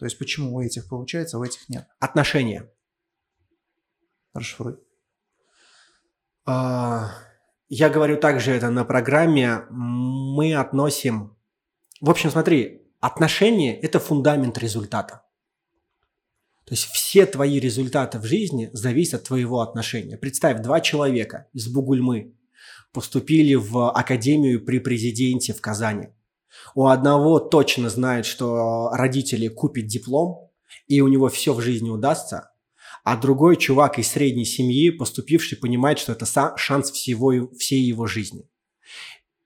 То есть почему у этих получается, а у этих нет? Отношения. Расшифруй. А, Я говорю также это на программе. Мы относим... В общем, смотри, отношения – это фундамент результата. То есть все твои результаты в жизни зависят от твоего отношения. Представь, два человека из Бугульмы поступили в академию при президенте в Казани. У одного точно знает, что родители купят диплом, и у него все в жизни удастся, а другой чувак из средней семьи, поступивший, понимает, что это шанс всего, всей его жизни.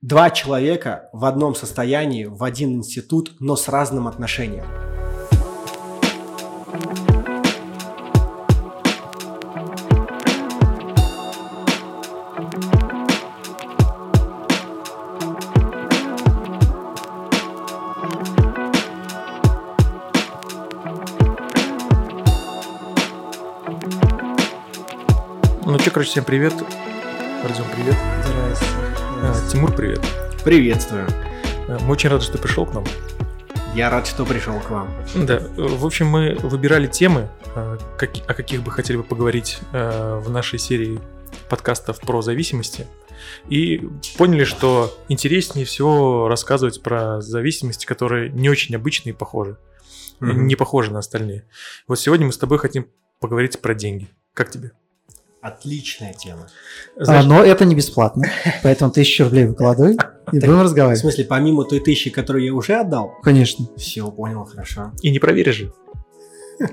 Два человека в одном состоянии, в один институт, но с разным отношением. Короче, всем привет. Артем, привет. Здрасте. А, Тимур, привет. Приветствую. А, Мы очень рады, что ты пришел к нам. Я рад, что пришел к вам. Да, э, в общем, мы выбирали темы, а, о каких бы хотели бы поговорить э, в нашей серии подкастов про зависимости. И поняли, что интереснее всего рассказывать про зависимости, которые не очень обычные и похожи. Мгм. Не похожи на остальные. Вот сегодня мы с тобой хотим поговорить про деньги. Как тебе? Отличная тема. Знаешь, А, но это не бесплатно, поэтому тысячу рублей выкладывай и будем В разговаривать. смысле, помимо той тысячи, которую я уже отдал? Конечно. Все, понял, хорошо. И не проверишь же.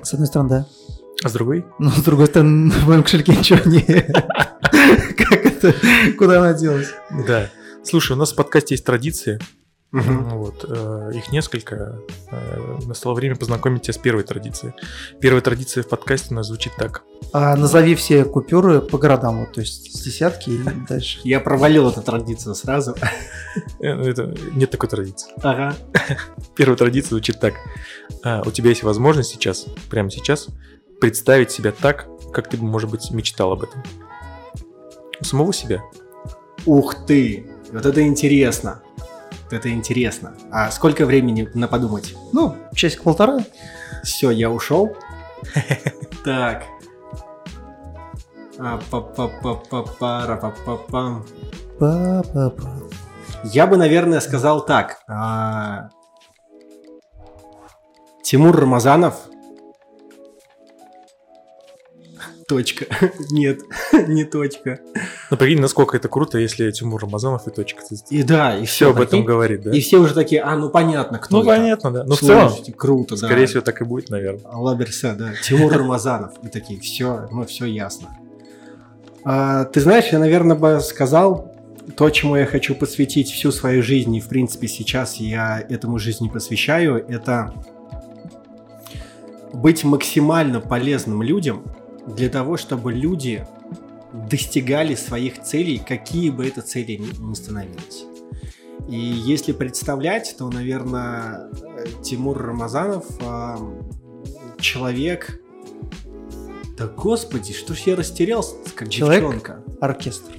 С одной стороны, да. А с другой? Но с другой стороны, в моем кошельке ничего не... Как это? Куда она делась? Да. Слушай, у нас в подкасте есть традиции. Мгм. Вот, э, их несколько. Э, Настало время познакомить тебя с первой традицией. Первая традиция в подкасте у нас звучит так. А назови все купюры по городам, вот, то есть с десятки и дальше. Я провалил эту традицию сразу. Э, Это, нет такой традиции. Ага. Первая традиция звучит так. А, у тебя есть возможность сейчас, прямо сейчас, представить себя так, как ты, может быть, мечтал об этом. У самого себя. Ух ты! Вот это интересно. Это интересно. А сколько времени на подумать? Ну, часик-полтора. Все, я ушел. Так. Я бы, наверное, сказал так. А, Тимур Рамазанов. Точка. Нет, не точка. Ну, прикинь, насколько это круто, если Тимур Рамазанов и точка. И да, и Все все об этом говорит, да? И все уже такие, а, ну понятно, кто Ну, это. понятно, да. Ну, в целом, круто, да. скорее всего, так и будет, наверное. Лаберса, да. Тимур Рамазанов. И такие, все, ну все ясно. А, ты знаешь, я, наверное, бы сказал то, чему я хочу посвятить всю свою жизнь, и, в принципе, сейчас я этому жизни посвящаю, это быть максимально полезным людям для того, чтобы люди достигали своих целей, какие бы это цели ни становились. И если представлять, то, наверное, Тимур Рамазанов а, человек... Да господи, что ж я растерялся, как Человек? девчонка. Оркестр.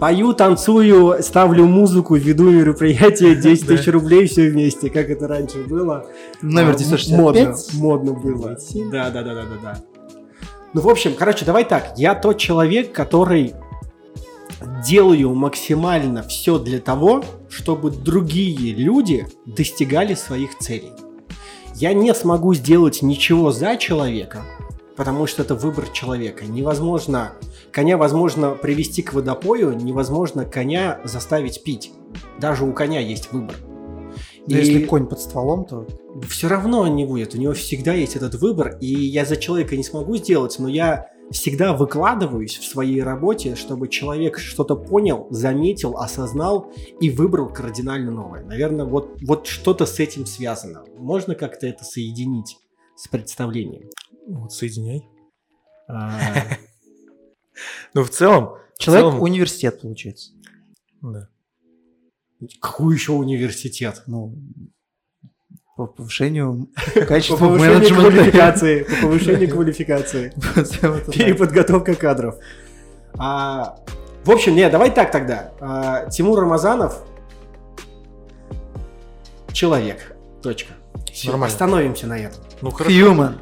Пою, танцую, ставлю музыку, веду мероприятие, 10 Да. тысяч рублей, все вместе, как это раньше было. Номер А, 965. Модно, модно было. Да, да, да, да, да, да. Ну, в общем, короче, давай так. Я тот человек, который делаю максимально все для того, чтобы другие люди достигали своих целей. Я не смогу сделать ничего за человека, потому что это выбор человека. Невозможно коня возможно привести к водопою, невозможно коня заставить пить. Даже у коня есть выбор. Но если конь под стволом, то все равно он не будет. У него всегда есть этот выбор, и я за человека не смогу сделать, но я всегда выкладываюсь в своей работе, чтобы человек что-то понял, заметил, осознал и выбрал кардинально новое. Наверное, вот, вот что-то с этим связано. Можно как-то это соединить с представлением? Вот, соединяй. А, Ну, в целом... человек университет получается. Да. Какой еще университет? Ну, по повышению По качества повышению менеджмента. квалификации. По повышению квалификации. Переподготовка кадров. А, в общем, не, давай так тогда. А, Тимур Рамазанов человек. Точка. Нормально. Остановимся на этом. Ну хорошо. Human.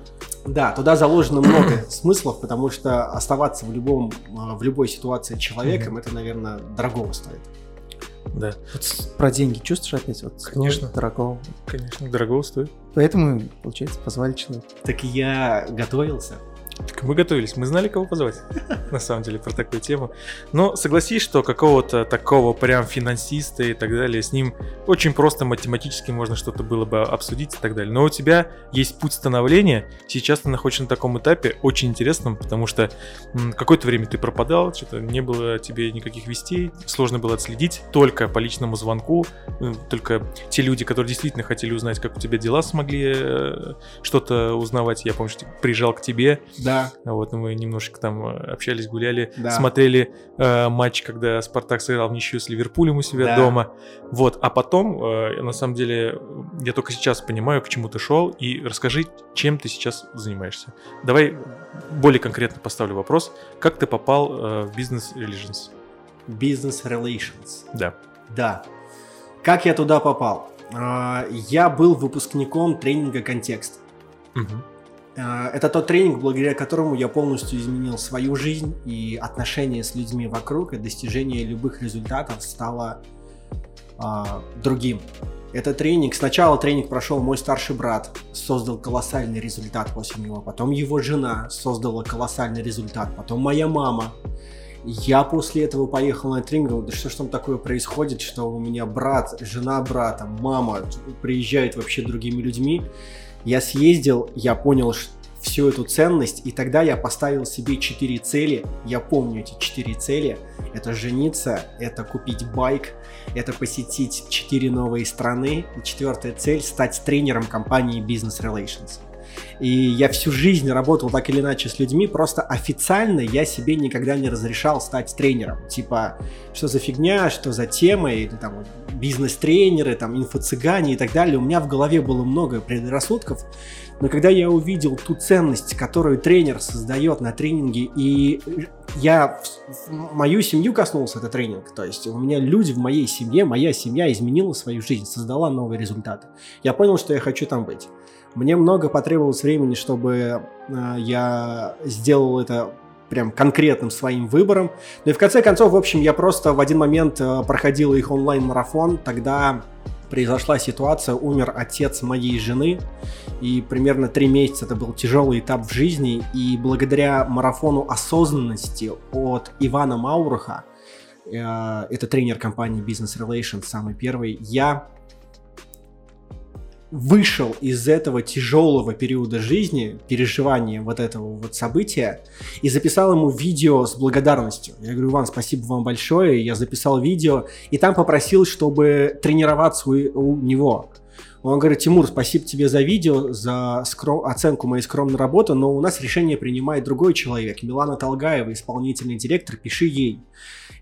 Да, туда заложено много смыслов, потому что оставаться в любом а, в любой ситуации человеком, это, наверное, дорогого стоит. Да, Вот про деньги чувствуешь опять? Вот Конечно. Дорого. конечно, дорого стоит. Поэтому, получается, позвали человека. Так я готовился. Так мы готовились, мы знали, кого позвать, на самом деле, про такую тему. Но согласись, что какого-то такого прям финансиста и так далее, с ним очень просто математически можно что-то было бы обсудить и так далее. Но у тебя есть путь становления, сейчас ты находишься на таком этапе, очень интересном, потому что какое-то время ты пропадал, что-то не было тебе никаких вестей, сложно было отследить, только по личному звонку, только те люди, которые действительно хотели узнать, как у тебя дела, смогли э, что-то узнавать. Я помню, что приезжал к тебе, Да. вот мы немножечко там э, общались, гуляли, Да. смотрели э, матч, когда Спартак сыграл в ничью с Ливерпулем у себя Да. дома. Вот, а потом, э, на самом деле, я только сейчас понимаю, к чему ты шел, и расскажи, чем ты сейчас занимаешься. Давай более конкретно поставлю вопрос. Как ты попал э, в бизнес Religions? Business relations. Да. Да. Как я туда попал? А, Я был выпускником тренинга «Контекст». Мгм. А, Это тот тренинг, благодаря которому я полностью изменил свою жизнь и отношения с людьми вокруг, и достижение любых результатов стало а, другим. Это тренинг, сначала тренинг прошел мой старший брат, создал колоссальный результат после него, потом его жена создала колоссальный результат, потом моя мама. Я после этого поехал на тренинг, думал, да что ж там такое происходит, что у меня брат, жена брата, мама приезжают вообще другими людьми. Я съездил, я понял всю эту ценность, и тогда я поставил себе четыре цели. Я помню эти четыре цели. Это жениться, это купить байк, это посетить четыре новые страны. И четвертая цель – стать тренером компании Business Relations. И я всю жизнь работал так или иначе с людьми, просто официально я себе никогда не разрешал стать тренером. Типа, что за фигня, что за тема, или там бизнес-тренеры, там инфо-цыгане и так далее. У меня в голове было много предрассудков, но когда я увидел ту ценность, которую тренер создает на тренинге, и я в, в мою семью коснулся этот тренинг, то есть у меня люди в моей семье, моя семья изменила свою жизнь, создала новые результаты. Я понял, что я хочу там быть. Мне много потребовалось времени, чтобы э, я сделал это прям конкретным своим выбором. Ну и в конце концов, в общем, я просто в один момент э, проходил их онлайн-марафон, тогда произошла ситуация, умер отец моей жены, и примерно три месяца это был тяжелый этап в жизни, и благодаря марафону осознанности от Ивана Мауруха, э, это тренер компании Business Relations, самый первый, я вышел из этого тяжелого периода жизни, переживания вот этого вот события, и записал ему видео с благодарностью. Я говорю, Иван, спасибо вам большое. Я записал видео, и там попросил, чтобы тренироваться у, него. Он говорит, Тимур, спасибо тебе за видео, за скром- оценку моей скромной работы, но у нас решение принимает другой человек, Милана Толгаева, исполнительный директор, пиши ей.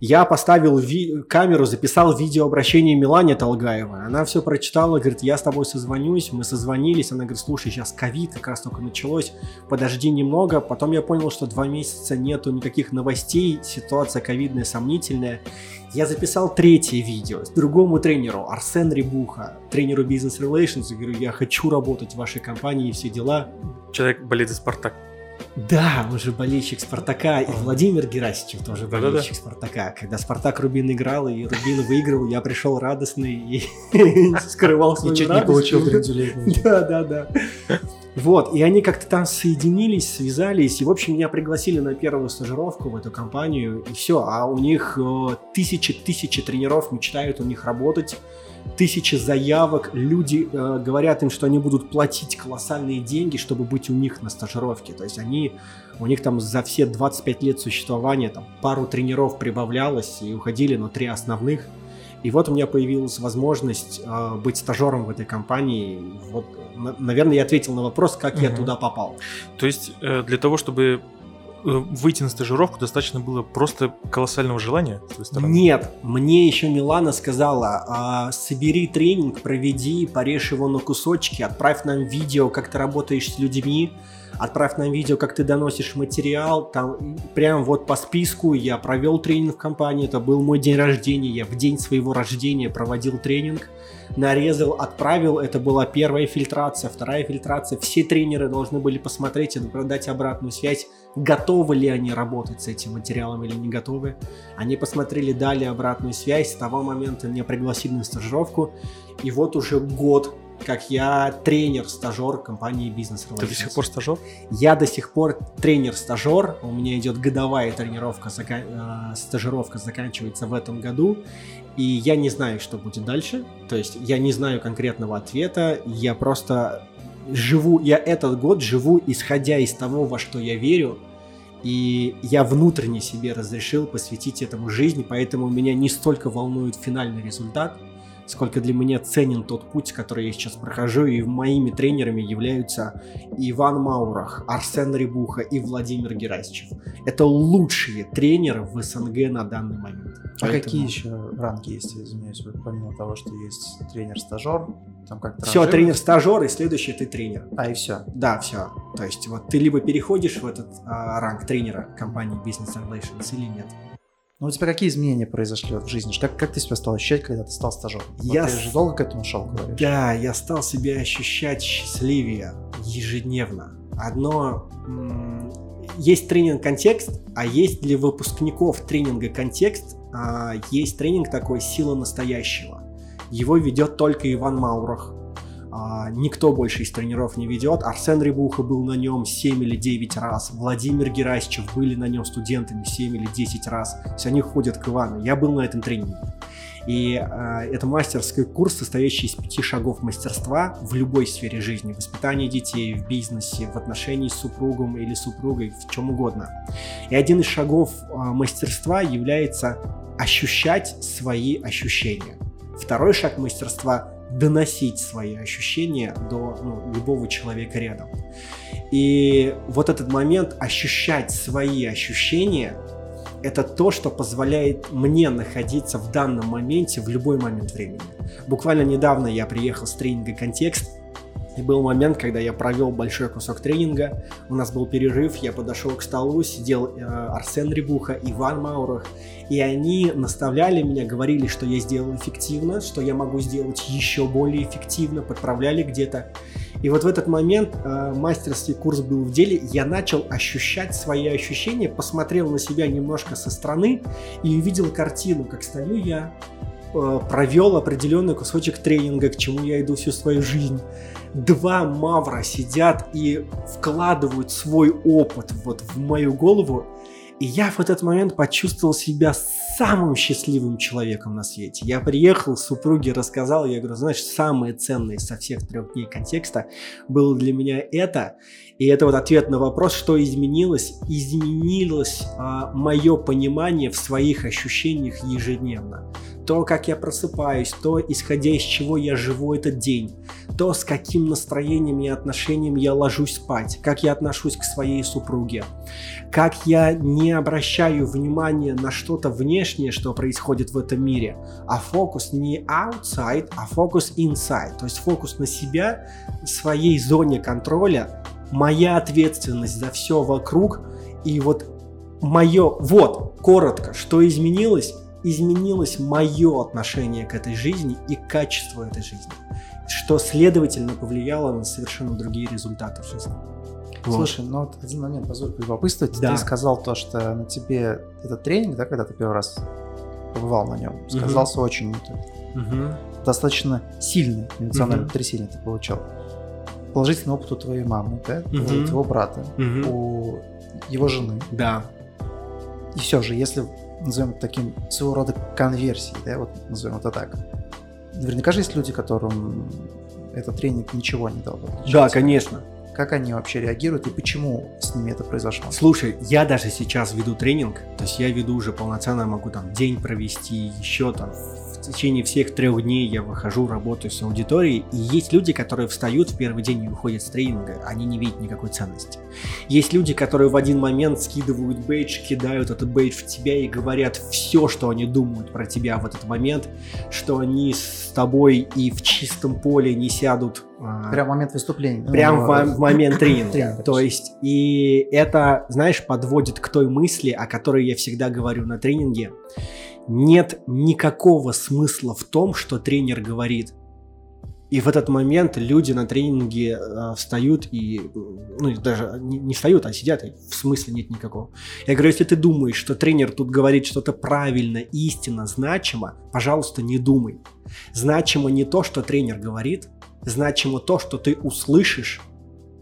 Я поставил ви- камеру, записал видеообращение Милане Толгаевой. Она все прочитала, говорит, я с тобой созвонюсь. Мы созвонились. Она говорит, слушай, сейчас ковид как раз только началось. Подожди немного. Потом я понял, что два месяца нету никаких новостей. Ситуация ковидная сомнительная. Я записал третье видео с другому тренеру, Арсен Рибуха, тренеру Business Relations. Говорю, я хочу работать в вашей компании и все дела. Человек болеет за Спартак. Да, он же болельщик Спартака, и Владимир Герасичев тоже Да-да-да. болельщик Спартака. Когда Спартак Рубин играл, и Рубин выиграл, я пришел радостный и скрывал свою И чуть не радость. получил. Да, да, да. Вот, и они как-то там соединились, связались, и, в общем, меня пригласили на первую стажировку в эту компанию, и все. А у них тысячи-тысячи тренеров мечтают у них работать, тысячи заявок, люди э, говорят им, что они будут платить колоссальные деньги, чтобы быть у них на стажировке. То есть они, у них там за все 25 лет существования там пару тренеров прибавлялось и уходили, но три основных. И вот у меня появилась возможность э, быть стажером в этой компании. Вот, на- наверное, я ответил на вопрос, как я Мгм. туда попал. То есть э, для того, чтобы выйти на стажировку, достаточно было просто колоссального желания с твоей стороны? Нет, мне еще Милана сказала, а, собери тренинг, проведи, порежь его на кусочки, отправь нам видео, как ты работаешь с людьми, отправь нам видео, как ты доносишь материал, там прям вот по списку я провел тренинг в компании, это был мой день рождения, я в день своего рождения проводил тренинг, нарезал, отправил, это была первая фильтрация, вторая фильтрация, все тренеры должны были посмотреть и дать обратную связь, готовы ли они работать с этим материалом или не готовы. Они посмотрели, дали обратную связь, с того момента меня пригласили на стажировку, и вот уже год как я тренер-стажер компании Relations. Ты до сих пор стажер? Я до сих пор тренер-стажер. У меня идет годовая тренировка, зака... э, стажировка заканчивается в этом году. И я не знаю, что будет дальше. То есть я не знаю конкретного ответа. Я просто живу, я этот год живу исходя из того, во что я верю. И я внутренне себе разрешил посвятить этому жизни, поэтому меня не столько волнует финальный результат, сколько для меня ценен тот путь, который я сейчас прохожу, и моими тренерами являются Иван Маурах, Арсен Рибуха и Владимир Герасичев. Это лучшие тренеры в СНГ на данный момент. А Поэтому... какие еще ранги есть, извиняюсь, помимо того, что есть тренер-стажер, там как-то Все, тренер-стажер, и следующий ты тренер. А, и все? Да, все. То есть вот ты либо переходишь в этот а, ранг тренера компании Business Relations или нет. Ну, у тебя какие изменения произошли в жизни? Как, как ты себя стал ощущать, когда ты стал стажером? Я вот ты же долго к этому шел, говоришь? Да, я стал себя ощущать счастливее ежедневно. Одно... Есть тренинг-контекст, а есть для выпускников тренинга контекст, а есть тренинг такой «Сила настоящего». Его ведет только Иван Маурах. А, никто больше из тренеров не ведет. Арсен Рибуха был на нем 7 или 9 раз. Владимир Герасичев были на нем студентами 7 или 10 раз. То есть они ходят к Ивану. Я был на этом тренинге. И э, это мастерский курс, состоящий из пяти шагов мастерства в любой сфере жизни. Воспитании детей, в бизнесе, в отношении с супругом или супругой, в чем угодно. И один из шагов э, мастерства является ощущать свои ощущения. Второй шаг мастерства доносить свои ощущения до ну, любого человека рядом. И вот этот момент ощущать свои ощущения это то, что позволяет мне находиться в данном моменте в любой момент времени. Буквально недавно я приехал с тренинга «Контекст», и был момент, когда я провел большой кусок тренинга, у нас был перерыв, я подошел к столу, сидел э, Арсен Рибуха, Иван Маурах, и они наставляли меня, говорили, что я сделал эффективно, что я могу сделать еще более эффективно, подправляли где-то. И вот в этот момент э, мастерский курс был в деле, я начал ощущать свои ощущения, посмотрел на себя немножко со стороны и увидел картину, как стою я, э, провел определенный кусочек тренинга, к чему я иду всю свою жизнь два мавра сидят и вкладывают свой опыт вот в мою голову, и я в этот момент почувствовал себя самым счастливым человеком на свете. Я приехал, супруге рассказал, я говорю, знаешь, самое ценное со всех трех дней контекста было для меня это. И это вот ответ на вопрос, что изменилось. Изменилось а, мое понимание в своих ощущениях ежедневно то, как я просыпаюсь, то, исходя из чего я живу этот день, то, с каким настроением и отношением я ложусь спать, как я отношусь к своей супруге, как я не обращаю внимания на что-то внешнее, что происходит в этом мире, а фокус не outside, а фокус inside, то есть фокус на себя, своей зоне контроля, моя ответственность за все вокруг, и вот мое, вот, коротко, что изменилось, изменилось мое отношение к этой жизни и качество этой жизни, что, следовательно, повлияло на совершенно другие результаты в жизни. Вот. Слушай, ну вот один момент, позволь полюбопытствовать. Да. Ты сказал то, что на тебе этот тренинг, да, когда ты первый раз побывал на нем, сказался угу. очень угу. достаточно сильный эмоциональное угу. потрясение ты получал. Положительный опыт у твоей мамы, да, угу. у твоего брата, угу. у его жены. Да. И все же, если назовем таким своего рода конверсией, да, вот назовем это так. Наверняка же есть люди, которым этот тренинг ничего не дал. Да, конечно. Как они вообще реагируют и почему с ними это произошло? Слушай, я даже сейчас веду тренинг, то есть я веду уже полноценно, могу там день провести, еще там течение всех трех дней я выхожу, работаю с аудиторией, и есть люди, которые встают в первый день и уходят с тренинга, они не видят никакой ценности. Есть люди, которые в один момент скидывают бейдж, кидают этот бейдж в тебя и говорят все, что они думают про тебя в этот момент, что они с тобой и в чистом поле не сядут а, Прям в момент выступления. Прям ну, в, в момент тренинга. тренинга. То есть, и это, знаешь, подводит к той мысли, о которой я всегда говорю на тренинге нет никакого смысла в том, что тренер говорит. И в этот момент люди на тренинге э, встают и, ну, даже не, не встают, а сидят, и в смысле нет никакого. Я говорю, если ты думаешь, что тренер тут говорит что-то правильно, истинно, значимо, пожалуйста, не думай. Значимо не то, что тренер говорит, значимо то, что ты услышишь,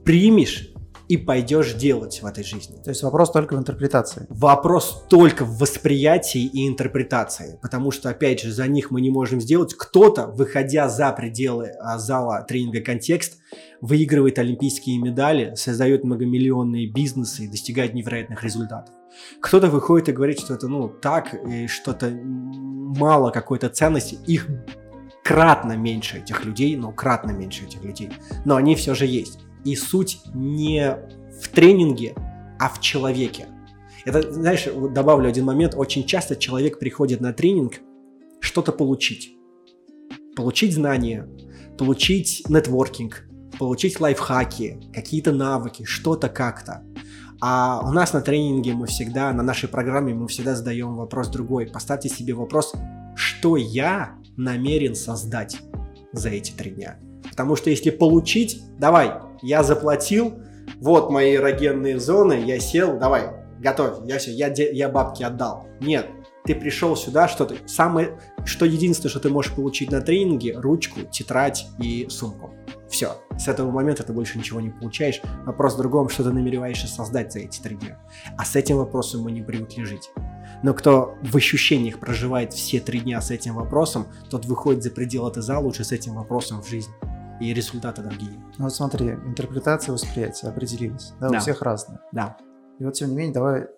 примешь и пойдешь делать в этой жизни. То есть вопрос только в интерпретации. Вопрос только в восприятии и интерпретации, потому что, опять же, за них мы не можем сделать. Кто-то, выходя за пределы а, зала тренинга «Контекст», выигрывает олимпийские медали, создает многомиллионные бизнесы и достигает невероятных результатов. Кто-то выходит и говорит, что это, ну, так, и что-то мало какой-то ценности. Их кратно меньше этих людей, ну, кратно меньше этих людей, но они все же есть. И суть не в тренинге, а в человеке. Это, знаешь, добавлю один момент. Очень часто человек приходит на тренинг что-то получить. Получить знания, получить нетворкинг, получить лайфхаки, какие-то навыки, что-то как-то. А у нас на тренинге мы всегда, на нашей программе мы всегда задаем вопрос другой. Поставьте себе вопрос, что я намерен создать за эти три дня. Потому что если получить, давай, я заплатил, вот мои эрогенные зоны, я сел, давай, готовь, я все, я, я бабки отдал. Нет, ты пришел сюда, что ты, самое, что единственное, что ты можешь получить на тренинге, ручку, тетрадь и сумку. Все, с этого момента ты больше ничего не получаешь. Вопрос в другом, что ты намереваешься создать за эти три дня. А с этим вопросом мы не привыкли жить. Но кто в ощущениях проживает все три дня с этим вопросом, тот выходит за пределы зала уже с этим вопросом в жизнь и результаты другие. Ну вот смотри, интерпретация и восприятие определились. Да, да, у всех разные. Да. И вот тем не менее, давай,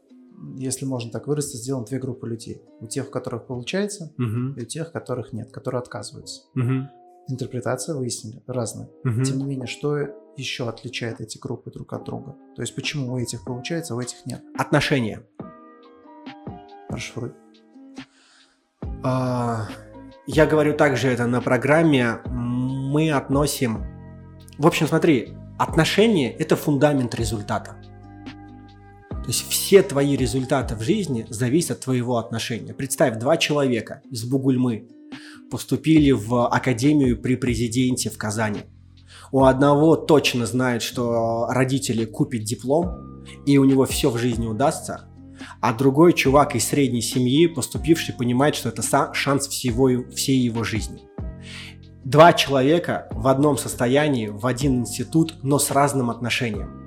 если можно так выразиться, сделаем две группы людей. У тех, у которых получается, угу. и у тех, у которых нет, которые отказываются. Угу. Интерпретация выяснили разная. Угу. Тем не менее, что еще отличает эти группы друг от друга? То есть почему у этих получается, а у этих нет? Отношения. Расшифруй. А, я говорю также это на программе мы относим... В общем, смотри, отношения – это фундамент результата. То есть все твои результаты в жизни зависят от твоего отношения. Представь, два человека из Бугульмы поступили в академию при президенте в Казани. У одного точно знает, что родители купят диплом, и у него все в жизни удастся, а другой чувак из средней семьи, поступивший, понимает, что это шанс всего, всей его жизни два человека в одном состоянии, в один институт, но с разным отношением.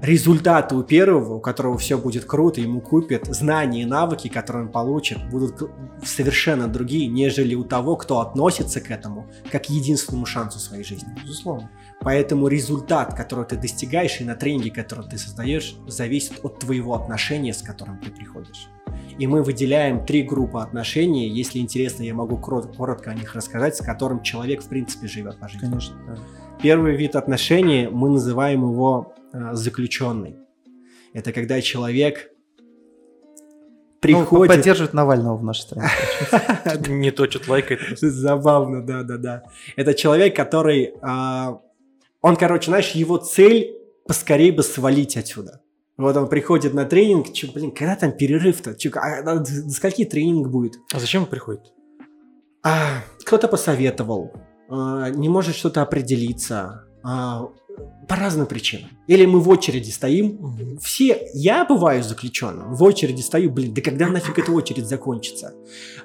Результаты у первого, у которого все будет круто, ему купят, знания и навыки, которые он получит, будут совершенно другие, нежели у того, кто относится к этому как к единственному шансу своей жизни. Безусловно. Поэтому результат, который ты достигаешь, и на тренинге, который ты создаешь, зависит от твоего отношения, с которым ты приходишь. И мы выделяем три группы отношений. Если интересно, я могу коротко о них рассказать, с которым человек, в принципе, живет по жизни. Конечно. Да. Первый вид отношений, мы называем его э, заключенный. Это когда человек приходит... Ну, поддерживает Навального в нашей стране. Не то, что лайкает. Забавно, да-да-да. Это человек, который... А, он, короче, знаешь, его цель поскорее бы свалить отсюда. Вот он приходит на тренинг, чё, блин, когда там перерыв-то? Чё, а, до скольки тренинг будет? А зачем он приходит? А, кто-то посоветовал, а, не может что-то определиться, а, по разным причинам. Или мы в очереди стоим, все, я бываю заключенным, в очереди стою, блин, да когда нафиг эта очередь закончится?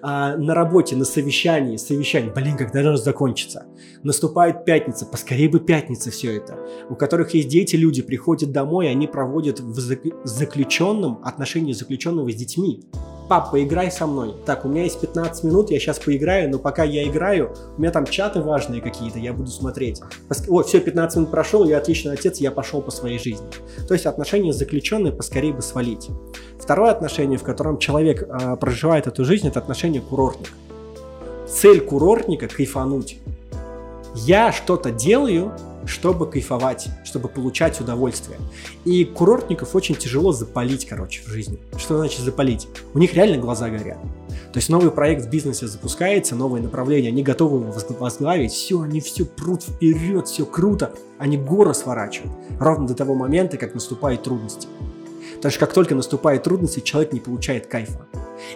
А, на работе, на совещании, совещание, блин, когда же закончится? Наступает пятница, поскорее бы пятница все это. У которых есть дети, люди приходят домой, они проводят в заключенном отношении заключенного с детьми пап, поиграй со мной. Так, у меня есть 15 минут, я сейчас поиграю, но пока я играю, у меня там чаты важные какие-то, я буду смотреть. О, все, 15 минут прошел, я отличный отец, я пошел по своей жизни. То есть отношения заключенные поскорее бы свалить. Второе отношение, в котором человек э, проживает эту жизнь, это отношение курортник. цель курортника – кайфануть. Я что-то делаю, чтобы кайфовать, чтобы получать удовольствие. И курортников очень тяжело запалить, короче, в жизни. Что значит запалить? У них реально глаза горят. То есть новый проект в бизнесе запускается, новое направление, они готовы его возглавить, все, они все прут вперед, все круто, они горы сворачивают, ровно до того момента, как наступают трудности. Потому что как только наступают трудности, человек не получает кайфа.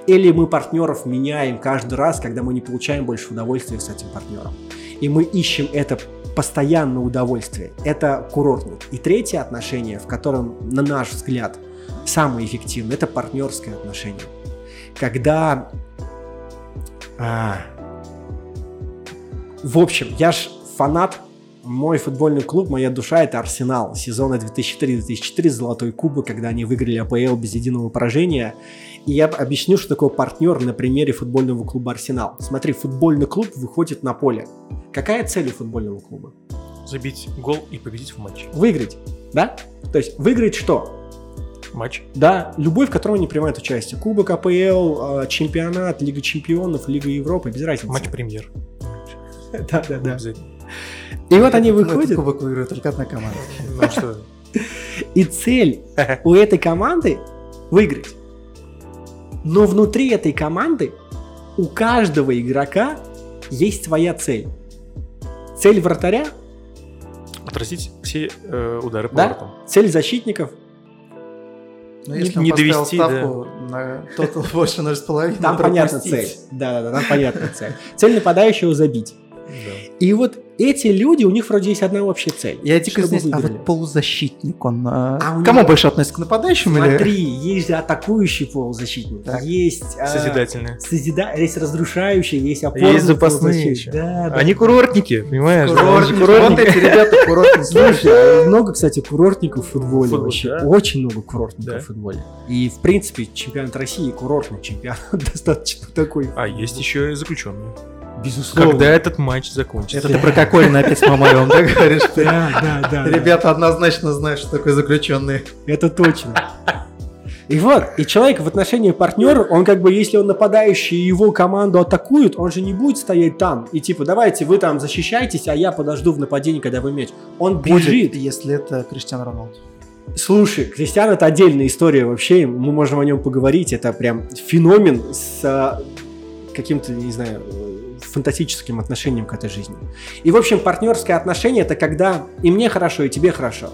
Или мы партнеров меняем каждый раз, когда мы не получаем больше удовольствия с этим партнером. И мы ищем это постоянное удовольствие. Это курортник. И третье отношение, в котором, на наш взгляд, самое эффективное, это партнерское отношение. Когда... А, в общем, я ж фанат мой футбольный клуб, моя душа — это Арсенал. Сезона 2004-2004, Золотой Кубок, когда они выиграли АПЛ без единого поражения. И я объясню, что такое партнер на примере футбольного клуба Арсенал. Смотри, футбольный клуб выходит на поле. Какая цель у футбольного клуба? Забить гол и победить в матче. Выиграть, да? То есть выиграть что? Матч. Да, любой, в котором они принимают участие. Кубок АПЛ, а, чемпионат, Лига чемпионов, Лига Европы, без разницы. Матч премьер. Да, да, да. И вот они выходят. Кубок выигрывает только одна команда. Ну что? И цель у этой команды выиграть. Но внутри этой команды у каждого игрока есть своя цель. Цель вратаря Отразить все э, удары по Да? воротам. цель защитников. Но Не- если он не поставил довести, ставку на тотал больше 0,5, Там понятна цель. Да, да, да, там понятна цель. Цель нападающего забить. Да. И вот эти люди, у них вроде есть одна общая цель. Я дико здесь, а вот полузащитник, он А у к кому него- больше относится, к нападающим Смотри, или... есть же атакующий полузащитник, Так. есть а, Созидательные. созида- есть разрушающий, есть опорный Есть запасные еще. Да, да. Они курортники, понимаешь? курортники. Вот эти ребята курортники. Слушай, а много, кстати, курортников в футболе Футбол, вообще. да. Очень много курортников Да. в футболе. И, в принципе, чемпионат России курортный чемпионат достаточно такой. А есть еще и заключенные. Безусловно. Когда этот матч закончится. Это ты про Кокорина опять с моем, да, говоришь? Да, да, да. да. Ребята однозначно знают, что такое заключенные. Это точно. И вот, и человек в отношении партнера, он как бы, если он нападающий и его команду атакуют, он же не будет стоять там и типа, давайте вы там защищайтесь, а я подожду в нападении, когда вы мяч. Он Будет, бежит. если это Криштиану Роналду. Слушай, Кристиан это отдельная история вообще, мы можем о нем поговорить, это прям феномен с а, каким-то, не знаю, фантастическим отношением к этой жизни. И, в общем, партнерское отношение это когда и мне хорошо, и тебе хорошо.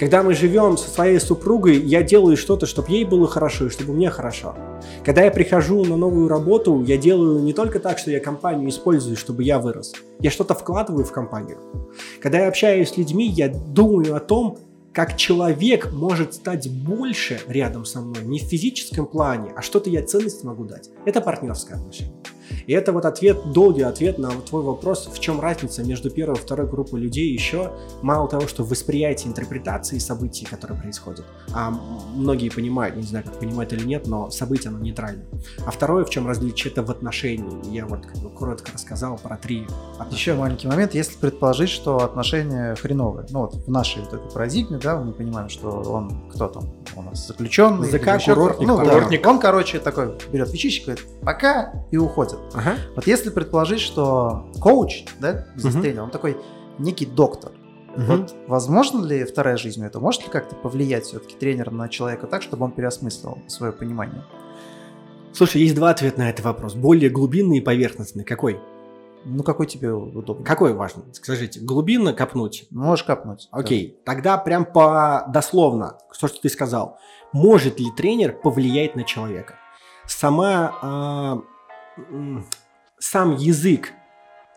Когда мы живем со своей супругой, я делаю что-то, чтобы ей было хорошо и чтобы мне хорошо. Когда я прихожу на новую работу, я делаю не только так, что я компанию использую, чтобы я вырос. Я что-то вкладываю в компанию. Когда я общаюсь с людьми, я думаю о том, как человек может стать больше рядом со мной, не в физическом плане, а что-то я ценность могу дать. Это партнерское отношение. И это вот ответ, долгий ответ на твой вопрос, в чем разница между первой и второй группой людей еще, мало того, что в восприятии интерпретации событий, которые происходят, а многие понимают, не знаю, как понимают или нет, но события, оно нейтрально. А второе, в чем различие, это в отношении. Я вот как бы коротко рассказал про три Еще отношения. маленький момент, если предположить, что отношения хреновые, ну вот в нашей вот этой парадигме, да, мы понимаем, что он кто там у нас заключенный, ЗК, еще курортник, ну, да, курортник. он, короче, такой берет вещички, говорит, пока и уходит. Ага. Вот если предположить, что коуч, да, здесь Мгм. тренер, он такой некий доктор, Мгм. вот возможно ли вторая жизнь у этого? Может ли как-то повлиять все-таки тренер на человека так, чтобы он переосмыслил свое понимание? Слушай, есть два ответа на этот вопрос. Более глубинный и поверхностный. Какой? Ну, какой тебе удобно? Какой важно? Скажите, глубинно копнуть? Можешь капнуть. Окей, тогда прям по дословно, то, что ты сказал. Может ли тренер повлиять на человека? Сама, а, сам язык,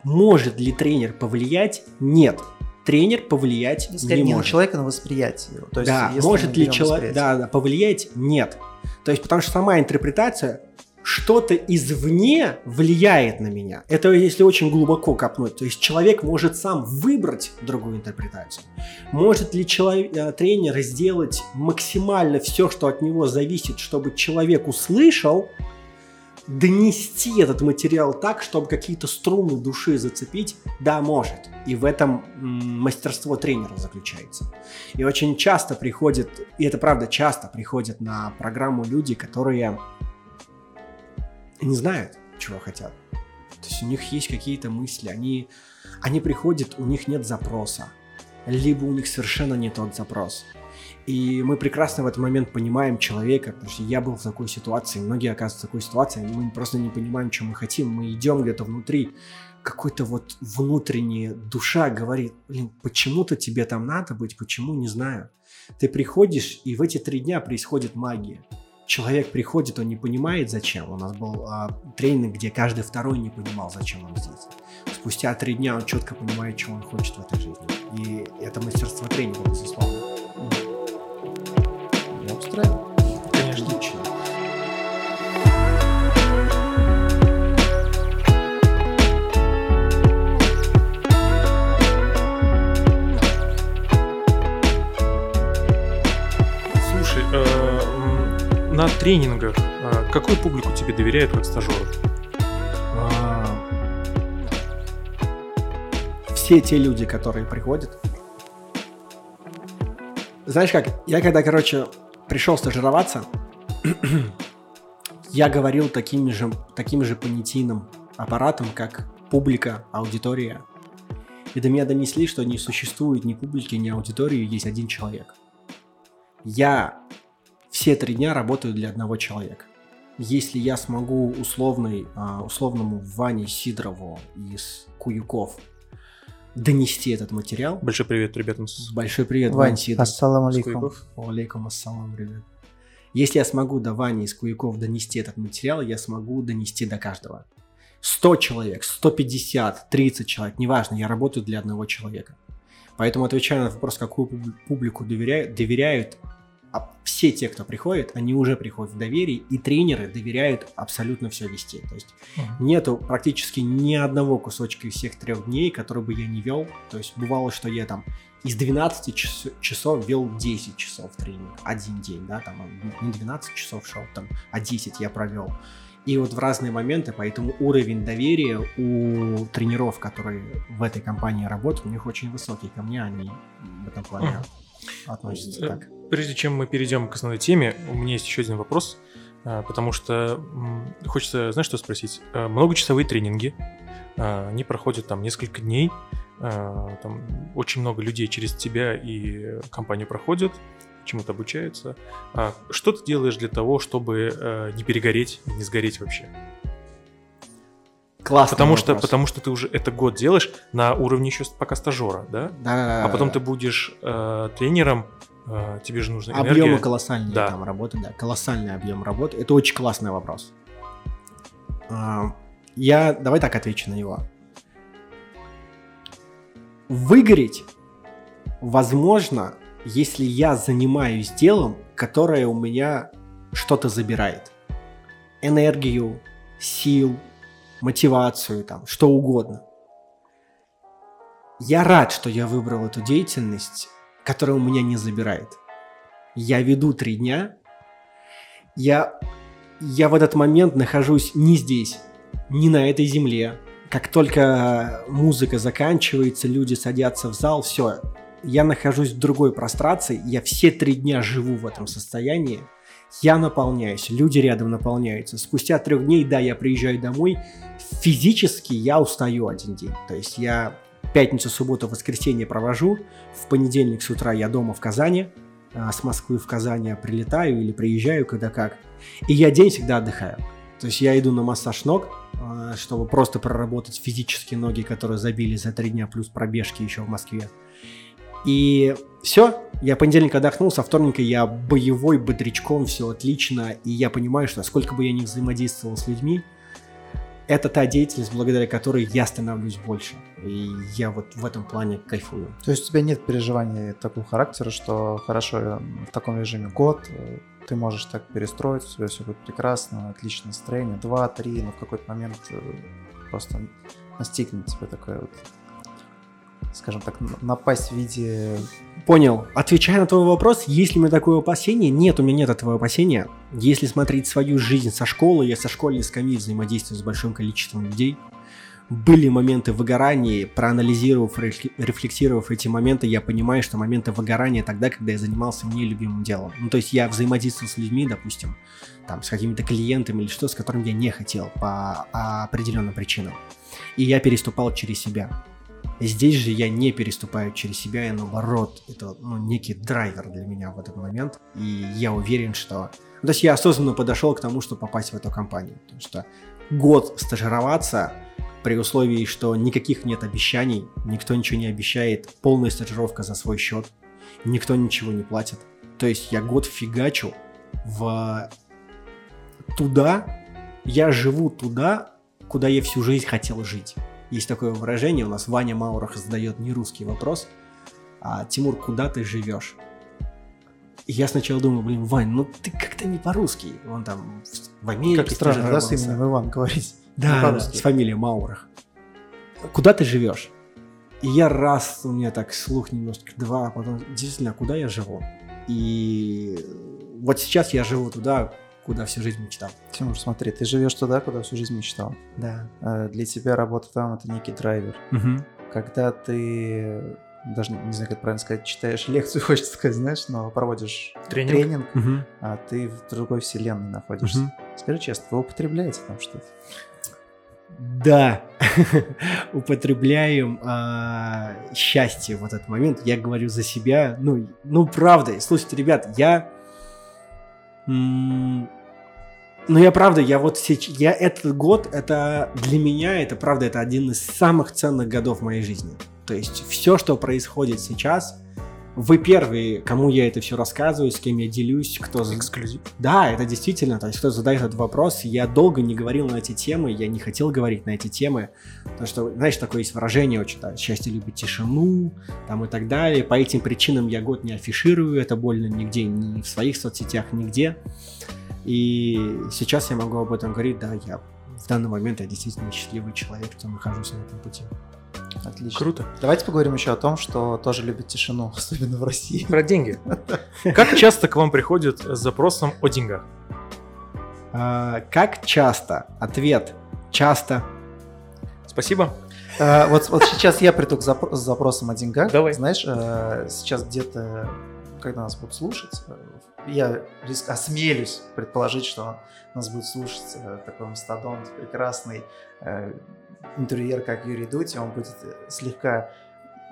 может ли тренер повлиять? Нет. Тренер повлиять. Скорее, не не на может. человека, на восприятие. его. То есть, да, может ли человек да, да, повлиять? Нет. То есть, потому что сама интерпретация что-то извне влияет на меня. Это если очень глубоко копнуть. То есть человек может сам выбрать другую интерпретацию. Может ли человек, э, тренер сделать максимально все, что от него зависит, чтобы человек услышал, донести этот материал так, чтобы какие-то струны души зацепить? Да, может. И в этом мастерство тренера заключается. И очень часто приходят, и это правда часто приходят на программу люди, которые не знают, чего хотят. То есть у них есть какие-то мысли, они, они приходят, у них нет запроса, либо у них совершенно не тот запрос. И мы прекрасно в этот момент понимаем человека, потому что я был в такой ситуации, многие оказываются в такой ситуации, мы просто не понимаем, что мы хотим, мы идем где-то внутри, какой-то вот внутренняя душа говорит, блин, почему-то тебе там надо быть, почему, не знаю. Ты приходишь, и в эти три дня происходит магия. Человек приходит, он не понимает, зачем. У нас был а, тренинг, где каждый второй не понимал, зачем он здесь. Спустя три дня он четко понимает, чего он хочет в этой жизни. И это мастерство тренинга, безусловно. Я устраиваю. на тренингах а, какую публику тебе доверяют как стажеру? А, все те люди, которые приходят. Знаешь как, я когда, короче, пришел стажироваться, я говорил таким же, таким же понятийным аппаратом, как публика, аудитория. И до меня донесли, что не существует ни публики, ни аудитории, есть один человек. Я все три дня работаю для одного человека. Если я смогу условный, а, условному Ване Сидорову из Куюков донести этот материал. Большой привет ребятам. Большой привет, Вань, Вань Сидоров. Ассаламу алейкум. Алейкум ассалам, ребят. Если я смогу до Вани из Куяков донести этот материал, я смогу донести до каждого. 100 человек, 150, 30 человек, неважно, я работаю для одного человека. Поэтому отвечая на вопрос, какую публику доверяют, доверяют а все те, кто приходит, они уже приходят в доверие, и тренеры доверяют абсолютно все вести. То есть uh-huh. нету практически ни одного кусочка из всех трех дней, который бы я не вел. То есть бывало, что я там из 12 час, часов вел 10 часов тренинг. Один день, да, там не 12 часов шел, там, а 10 я провел. И вот в разные моменты, поэтому уровень доверия у тренеров, которые в этой компании работают, у них очень высокий. Ко мне они в этом плане uh-huh. относятся так. Прежде чем мы перейдем к основной теме, у меня есть еще один вопрос, а, потому что хочется, знаешь, что спросить? А, многочасовые тренинги, а, они проходят там несколько дней, там очень много людей через тебя и компанию проходят, чему-то обучаются. Что ты делаешь для того, чтобы не перегореть, не сгореть вообще? Классно. Потому что, потому что ты уже это год делаешь на уровне еще пока стажера, да? Да. А потом ты будешь э, тренером тебе же нужно энергия. Объемы колоссальные да. там работы, да, колоссальный объем работы. Это очень классный вопрос. А, я, давай так отвечу на него. Выгореть возможно, если я занимаюсь делом, которое у меня что-то забирает. Энергию, сил, мотивацию, там, что угодно. Я рад, что я выбрал эту деятельность, которая у меня не забирает. Я веду три дня, я, я в этот момент нахожусь не здесь, не на этой земле. Как только музыка заканчивается, люди садятся в зал, все, я нахожусь в другой прострации, я все три дня живу в этом состоянии, я наполняюсь, люди рядом наполняются. Спустя трех дней, да, я приезжаю домой, физически я устаю один день. То есть я пятницу, субботу, воскресенье провожу. В понедельник с утра я дома в Казани. А, с Москвы в Казани прилетаю или приезжаю, когда как. И я день всегда отдыхаю. То есть я иду на массаж ног, а, чтобы просто проработать физические ноги, которые забили за три дня, плюс пробежки еще в Москве. И все, я понедельник отдохнул, со вторника я боевой, бодрячком, все отлично, и я понимаю, что сколько бы я ни взаимодействовал с людьми, это та деятельность, благодаря которой я становлюсь больше. И я вот в этом плане кайфую. То есть у тебя нет переживаний такого характера, что хорошо в таком режиме год, э, ты можешь так перестроиться, у тебя все будет прекрасно, отличное настроение, два, три, но в какой-то момент э, просто настигнет тебя такая вот скажем так, напасть в виде... Понял. Отвечая на твой вопрос, есть ли у меня такое опасение? Нет, у меня нет этого опасения. Если смотреть свою жизнь со школы, я со школьной скамьи взаимодействую с большим количеством людей. были моменты выгорания, проанализировав, рефлексировав эти моменты, я понимаю, что моменты выгорания тогда, когда я занимался нелюбимым делом. Ну, то есть я взаимодействовал с людьми, допустим, там, с какими-то клиентами или что, с которым я не хотел по определенным причинам. И я переступал через себя. Здесь же я не переступаю через себя, и наоборот, это ну, некий драйвер для меня в этот момент. И я уверен, что... То есть я осознанно подошел к тому, чтобы попасть в эту компанию. Потому что год стажироваться при условии, что никаких нет обещаний, никто ничего не обещает, полная стажировка за свой счет, никто ничего не платит. То есть я год фигачу в туда, я живу туда, куда я всю жизнь хотел жить. Есть такое выражение, у нас Ваня Маурах задает не русский вопрос, а Тимур, куда ты живешь? И я сначала думаю, блин, Вань, ну ты как-то не по-русски. Он там в Америке Как странно, да, с именем Иван говорить? Да, да, с фамилией Маурах. Куда ты живешь? И я раз, у меня так слух немножко, два, а потом, действительно, куда я живу? И вот сейчас я живу туда, куда всю жизнь мечтал. Тимур, смотри, ты живешь туда, куда всю жизнь мечтал. Да. Э, для тебя работа там это некий драйвер. Угу. Когда ты даже не знаю, как правильно сказать, читаешь лекцию, хочется сказать, знаешь, но проводишь тренинг, тренинг угу. а ты в другой вселенной находишься. Угу. Скажи честно, вы употребляете там что-то? Да, употребляем а, счастье в этот момент. Я говорю за себя. Ну, ну правда. Слушайте, ребят, я... ну, я правда, я вот сейчас... Я этот год, это для меня, это правда, это один из самых ценных годов моей жизни. То есть все, что происходит сейчас, вы первые, кому я это все рассказываю, с кем я делюсь, кто... Эксклюзив. Да, это действительно, то есть кто задает этот вопрос, я долго не говорил на эти темы, я не хотел говорить на эти темы, потому что, знаешь, такое есть выражение очень, да, счастье любит тишину, там и так далее, по этим причинам я год не афиширую, это больно нигде, ни в своих соцсетях, нигде, и сейчас я могу об этом говорить, да, я в данный момент я действительно счастливый человек, что нахожусь на этом пути. Отлично. Круто. Давайте поговорим еще о том, что тоже любит тишину, особенно в России. Про деньги. Как часто к вам приходят с запросом о деньгах? А, как часто? Ответ. Часто. Спасибо. А, вот, вот сейчас я приду к запро- с запросом о деньгах. Давай. Знаешь, а, сейчас где-то, когда нас будут слушать, я риск, осмелюсь предположить, что нас будет слушать э, такой мастодонт прекрасный, интерьер, как Юрий Дути, он будет э, слегка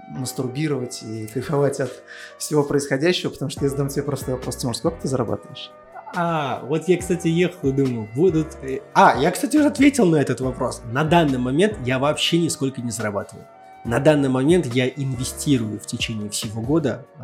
мастурбировать и кайфовать от всего происходящего, потому что я задам тебе просто вопрос, Тимур, сколько ты зарабатываешь? А, вот я, кстати, ехал и думал, будут... А, я, кстати, уже ответил на этот вопрос. На данный момент я вообще нисколько не зарабатываю. На данный момент я инвестирую в течение всего года э,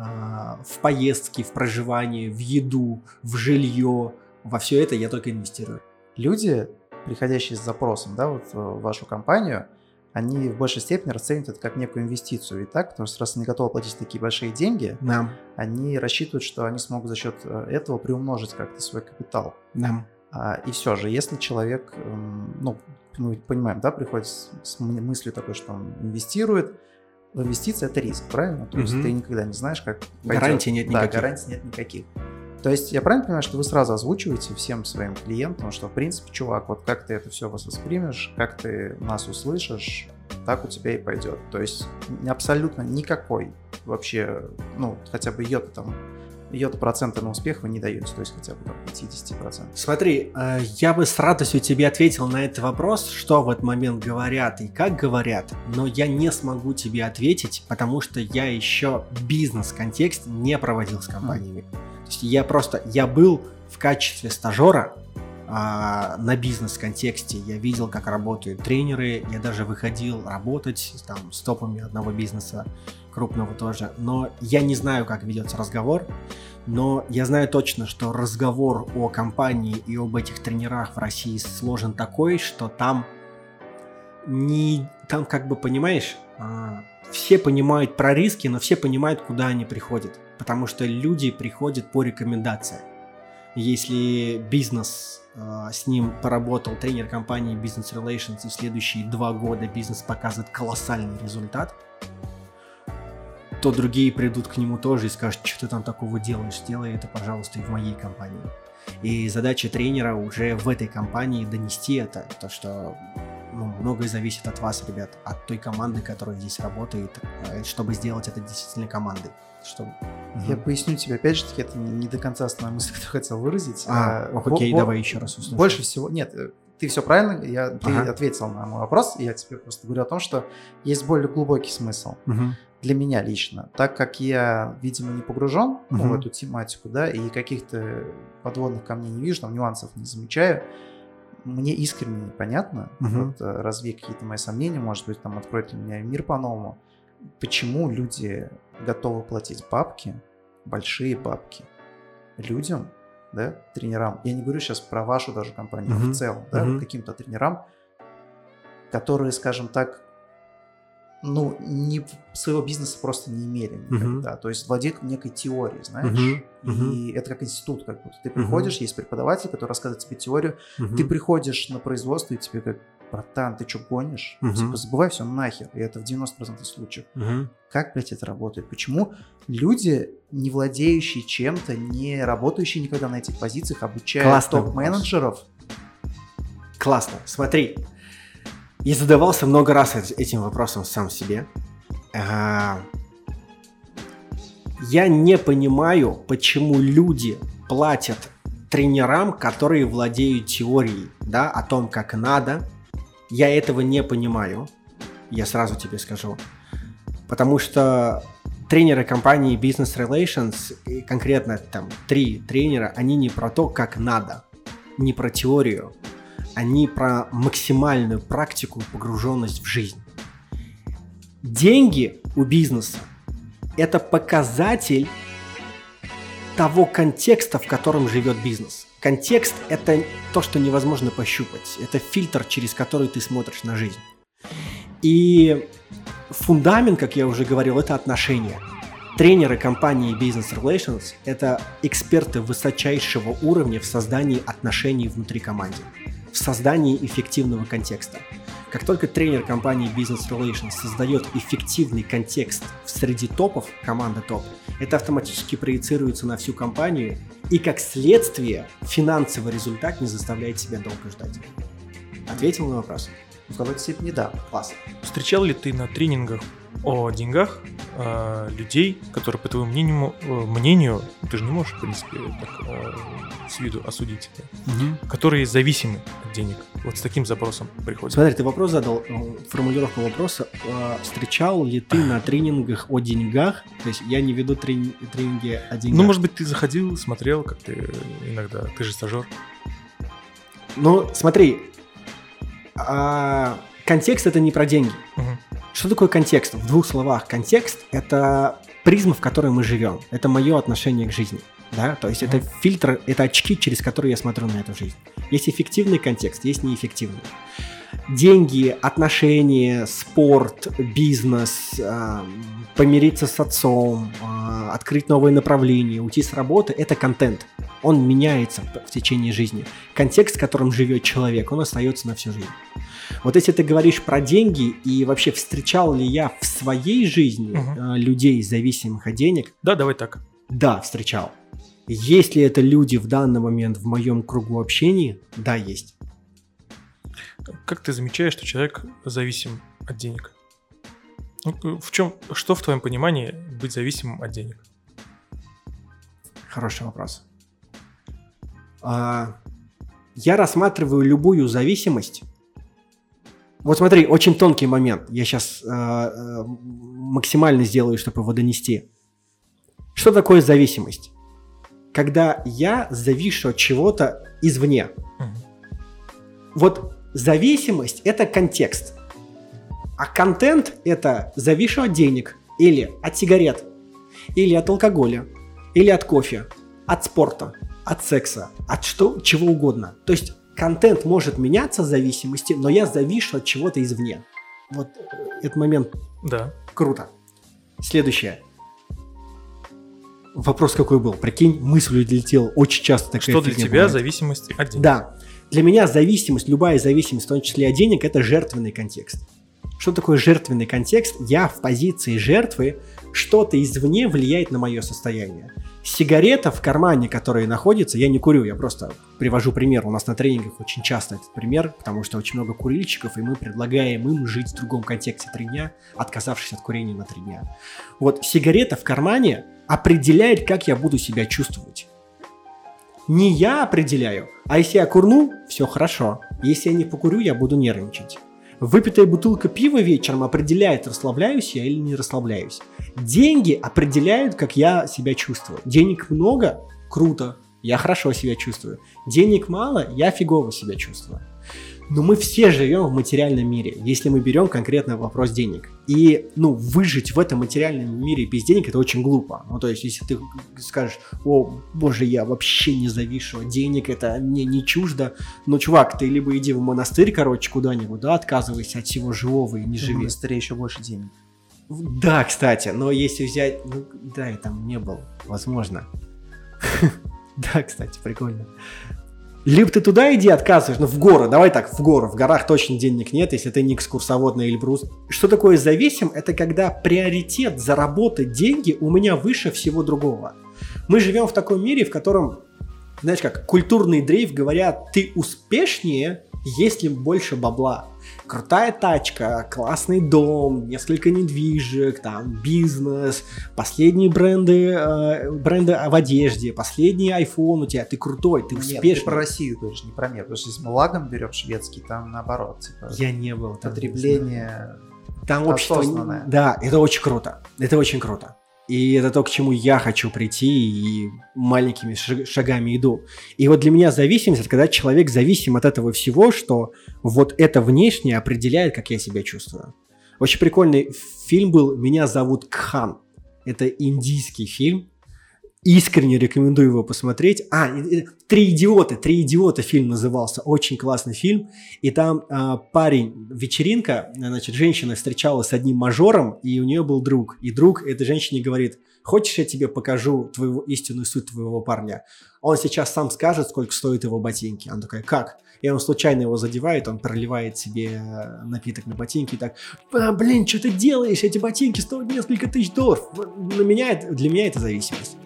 в поездки, в проживание, в еду, в жилье. Во все это я только инвестирую. Люди приходящие с запросом да, вот в вашу компанию, они в большей степени расценивают это как некую инвестицию. И так, потому что раз они готовы платить такие большие деньги, да. они рассчитывают, что они смогут за счет э, этого приумножить как-то свой капитал. Да. А, и все же, если человек, эм, ну, мы понимаем, да, приходит с мыслью такой, что он инвестирует, в инвестиции это риск, правильно? То есть ты никогда не знаешь, как пойдет. Гарантий нет никаких. Да, гарантий нет никаких. То есть я правильно понимаю, что вы сразу озвучиваете всем своим клиентам, что в принципе, чувак, вот как ты это все воспримешь, как ты нас услышишь, так у тебя и пойдет. То есть абсолютно никакой вообще, ну, хотя бы йота там йота процента на успех вы не даете, то есть хотя бы там 50%. Смотри, э, я бы с радостью тебе ответил на этот вопрос, что в этот момент говорят и как говорят, но я не смогу тебе ответить, потому что я еще бизнес-контекст не проводил с компаниями. Mm. То есть я просто, я был в качестве стажера а, на бизнес-контексте, я видел, как работают тренеры, я даже выходил работать там с топами одного бизнеса, крупного тоже, но я не знаю, как ведется разговор, но я знаю точно, что разговор о компании и об этих тренерах в России сложен такой, что там не, там как бы понимаешь, а, все понимают про риски, но все понимают, куда они приходят. Потому что люди приходят по рекомендациям. Если бизнес э, с ним поработал, тренер компании Business Relations, и в следующие два года бизнес показывает колоссальный результат, то другие придут к нему тоже и скажут, что ты там такого делаешь, сделай это, пожалуйста, и в моей компании. И задача тренера уже в этой компании донести это, то что ну, многое зависит от вас, ребят, от той команды, которая здесь работает, э, чтобы сделать это действительно командой. Чтобы... Я угу. поясню тебе, опять же таки, это не до конца основная мысль, которую хотел выразить. А, а окей, бо- давай еще раз услышим. Больше всего, нет, э, ты все правильно, я, ты ага. ответил на мой вопрос, я тебе просто говорю о том, что есть более глубокий смысл. Угу для меня лично, так как я, видимо, не погружен угу. ну, в эту тематику, да, и каких-то подводных камней не вижу, там нюансов не замечаю, мне искренне непонятно, угу. вот, э, развей какие-то мои сомнения, может быть, там откроет для меня мир по-новому, почему люди готовы платить бабки, большие бабки, людям, да, тренерам, я не говорю сейчас про вашу даже компанию, угу. в целом, да, угу. каким-то тренерам, которые, скажем так, ну, не, своего бизнеса просто не имели никогда. Uh-huh. То есть владеют некой теорией, знаешь. Uh-huh. Uh-huh. И это как институт, как будто. Ты приходишь, uh-huh. есть преподаватель, который рассказывает тебе теорию. Uh-huh. Ты приходишь на производство, и тебе как, братан, ты что, гонишь? Uh-huh. Типа, забывай все нахер. И это в 90% случаев. Uh-huh. Как, блядь, это работает? Почему люди, не владеющие чем-то, не работающие никогда на этих позициях, обучают топ-менеджеров? Классно. Смотри, я задавался много раз этим вопросом сам себе. Я не понимаю, почему люди платят тренерам, которые владеют теорией, да, о том, как надо. Я этого не понимаю. Я сразу тебе скажу. Потому что тренеры компании Business Relations, конкретно там три тренера, они не про то, как надо, не про теорию, они про максимальную практику и погруженность в жизнь. Деньги у бизнеса – это показатель того контекста, в котором живет бизнес. Контекст – это то, что невозможно пощупать. Это фильтр, через который ты смотришь на жизнь. И фундамент, как я уже говорил, это отношения. Тренеры компании Business Relations – это эксперты высочайшего уровня в создании отношений внутри команды в создании эффективного контекста. Как только тренер компании Business Relations создает эффективный контекст среди топов, команда топ, это автоматически проецируется на всю компанию, и как следствие финансовый результат не заставляет себя долго ждать. Ответил на вопрос? В какой-то степени да. Класс. Встречал ли ты на тренингах о деньгах э, людей, которые, по твоему мнению, э, мнению, ты же не можешь, в принципе, так э, с виду осудить это, угу. которые зависимы от денег. Вот с таким запросом приходят. Смотри, ты вопрос задал, э, формулировку вопроса. Э, встречал ли ты на тренингах о деньгах? То есть я не веду трени- тренинги о деньгах. Ну, может быть, ты заходил, смотрел, как ты иногда, ты же стажер. Ну, смотри, а, контекст это не про деньги. Угу. Что такое контекст? В двух словах. Контекст – это призма, в которой мы живем. Это мое отношение к жизни. Да? То есть это фильтр, это очки, через которые я смотрю на эту жизнь. Есть эффективный контекст, есть неэффективный. Деньги, отношения, спорт, бизнес, э, помириться с отцом, э, открыть новые направления, уйти с работы – это контент. Он меняется в течение жизни. Контекст, в котором живет человек, он остается на всю жизнь. Вот если ты говоришь про деньги и вообще встречал ли я в своей жизни угу. людей, зависимых от денег? Да, давай так. Да, встречал. Есть ли это люди в данный момент в моем кругу общения? Да, есть. Как ты замечаешь, что человек зависим от денег? Ну, в чем, что в твоем понимании быть зависимым от денег? Хороший вопрос. А, я рассматриваю любую зависимость вот смотри, очень тонкий момент. Я сейчас э, э, максимально сделаю, чтобы его донести. Что такое зависимость? Когда я завишу от чего-то извне. Угу. Вот зависимость – это контекст. А контент – это завишу от денег, или от сигарет, или от алкоголя, или от кофе, от спорта, от секса, от что, чего угодно. То есть контент может меняться в зависимости, но я завишу от чего-то извне. Вот э, этот момент да. круто. Следующее. Вопрос какой был? Прикинь, мысль улетела очень часто такая Что для тебя бывает. зависимость от денег? Да. Для меня зависимость, любая зависимость, в том числе от денег, это жертвенный контекст. Что такое жертвенный контекст? Я в позиции жертвы, что-то извне влияет на мое состояние. Сигарета в кармане, которая находится, я не курю, я просто привожу пример. У нас на тренингах очень часто этот пример, потому что очень много курильщиков, и мы предлагаем им жить в другом контексте три дня, отказавшись от курения на три дня. Вот сигарета в кармане определяет, как я буду себя чувствовать. Не я определяю, а если я курну, все хорошо. Если я не покурю, я буду нервничать. Выпитая бутылка пива вечером определяет, расслабляюсь я или не расслабляюсь. Деньги определяют, как я себя чувствую. Денег много – круто, я хорошо себя чувствую. Денег мало – я фигово себя чувствую. Но мы все живем в материальном мире, если мы берем конкретно вопрос денег. И, ну, выжить в этом материальном мире без денег это очень глупо. Ну, то есть, если ты скажешь, о, боже, я вообще не завишу денег, это мне не чуждо. Ну, чувак, ты либо иди в монастырь, короче, куда-нибудь, да, отказывайся от всего живого и не живи. В монастыре еще больше денег. Да, кстати, но если взять... Ну, да, я там не был, возможно. Да, кстати, прикольно. Либо ты туда иди, отказываешь, ну в горы, давай так, в горы, в горах точно денег нет, если ты не экскурсовод на Эльбрус. Что такое зависим? Это когда приоритет заработать деньги у меня выше всего другого. Мы живем в таком мире, в котором, знаешь как, культурный дрейф говорят, ты успешнее, если больше бабла крутая тачка, классный дом, несколько недвижек, там, бизнес, последние бренды, э, бренды в одежде, последний iPhone у тебя, ты крутой, ты успешный. Нет, ты про Россию говоришь, не про мир, потому что если мы лагом берем шведский, там наоборот. Типа, Я не был. Там, Потребление там общество, да, это очень круто, это очень круто. И это то, к чему я хочу прийти и маленькими шагами иду. И вот для меня зависимость, это когда человек зависим от этого всего, что вот это внешнее определяет, как я себя чувствую. Очень прикольный фильм был «Меня зовут Кхан». Это индийский фильм, искренне рекомендую его посмотреть. А, «Три идиота», «Три идиота» фильм назывался, очень классный фильм. И там а, парень, вечеринка, значит, женщина встречалась с одним мажором, и у нее был друг. И друг этой женщине говорит, хочешь я тебе покажу твою истинную суть твоего парня? Он сейчас сам скажет, сколько стоит его ботинки. Она такая, как? И он случайно его задевает, он проливает себе напиток на ботинки и так, а, блин, что ты делаешь? Эти ботинки стоят несколько тысяч долларов. На меня, для меня это зависимость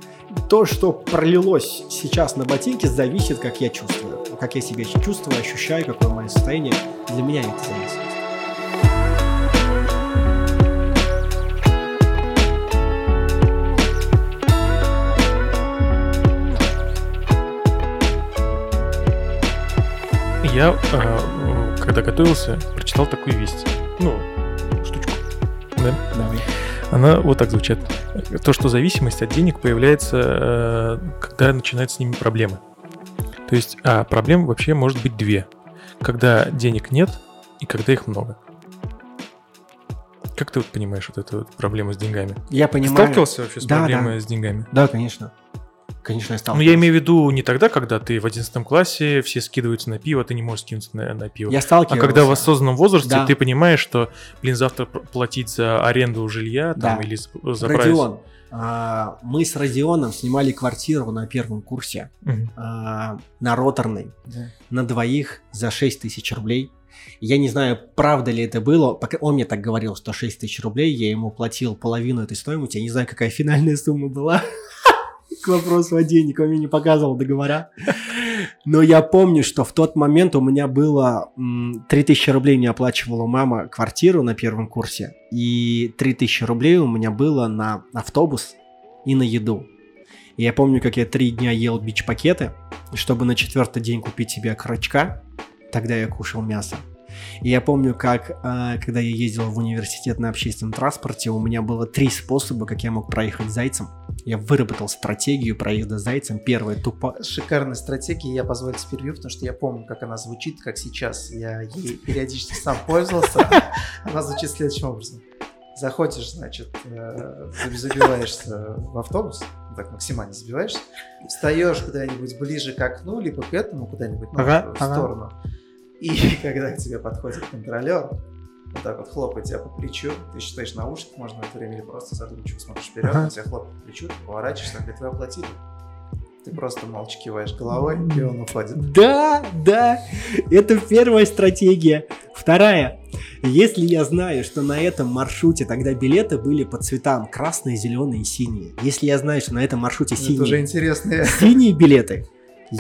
то, что пролилось сейчас на ботинке, зависит, как я чувствую. Как я себя чувствую, ощущаю, какое мое состояние. Для меня это зависит. Я, э, когда готовился, прочитал такую весть. Ну, штучку. Да? Давай. Она вот так звучит. То, что зависимость от денег появляется, э, когда начинаются с ними проблемы. То есть, а проблем вообще может быть две. Когда денег нет и когда их много. Как ты вот понимаешь вот эту вот проблему с деньгами? Я понимаю. Сталкивался вообще с да, проблемой да. с деньгами? Да, конечно. Конечно, я стал. Ну, я имею в виду не тогда, когда ты в 11 классе, все скидываются на пиво, ты не можешь скинуться на, на пиво. Я сталкивался. А когда в осознанном возрасте да. ты понимаешь, что, блин, завтра платить за аренду жилья там, да. или за Родион, а, мы с Родионом снимали квартиру на первом курсе угу. а, на Роторной да. на двоих за 6 тысяч рублей. Я не знаю, правда ли это было. Он мне так говорил, что 6 тысяч рублей, я ему платил половину этой стоимости. Я не знаю, какая финальная сумма была к вопросу о денег, он мне не показывал договора. Но я помню, что в тот момент у меня было 3000 рублей не оплачивала мама квартиру на первом курсе, и 3000 рублей у меня было на автобус и на еду. И я помню, как я три дня ел бич-пакеты, чтобы на четвертый день купить себе крачка, тогда я кушал мясо. И я помню, как, э, когда я ездил в университет на общественном транспорте, у меня было три способа, как я мог проехать зайцем. Я выработал стратегию проезда зайцем. Первое тупо... Шикарная стратегия, я позволю себе перебью, потому что я помню, как она звучит, как сейчас. Я ей периодически сам пользовался. Она звучит следующим образом. Заходишь, значит, э, забиваешься в автобус, так максимально забиваешься, встаешь куда-нибудь ближе к окну, либо к этому куда-нибудь ну, ага, в сторону. Ага и когда к тебе подходит контролер, вот так вот хлопает тебя по плечу, ты считаешь наушник, можно в это время или просто задумчиво смотришь вперед, ага. он тебя хлопает по плечу, ты поворачиваешься, говорит, вы оплатили. Ты просто молча киваешь головой, и он уходит. Да, да, это первая стратегия. Вторая, Если я знаю, что на этом маршруте тогда билеты были по цветам красные, зеленые и синие. Если я знаю, что на этом маршруте синие, Это уже интересные. синие билеты,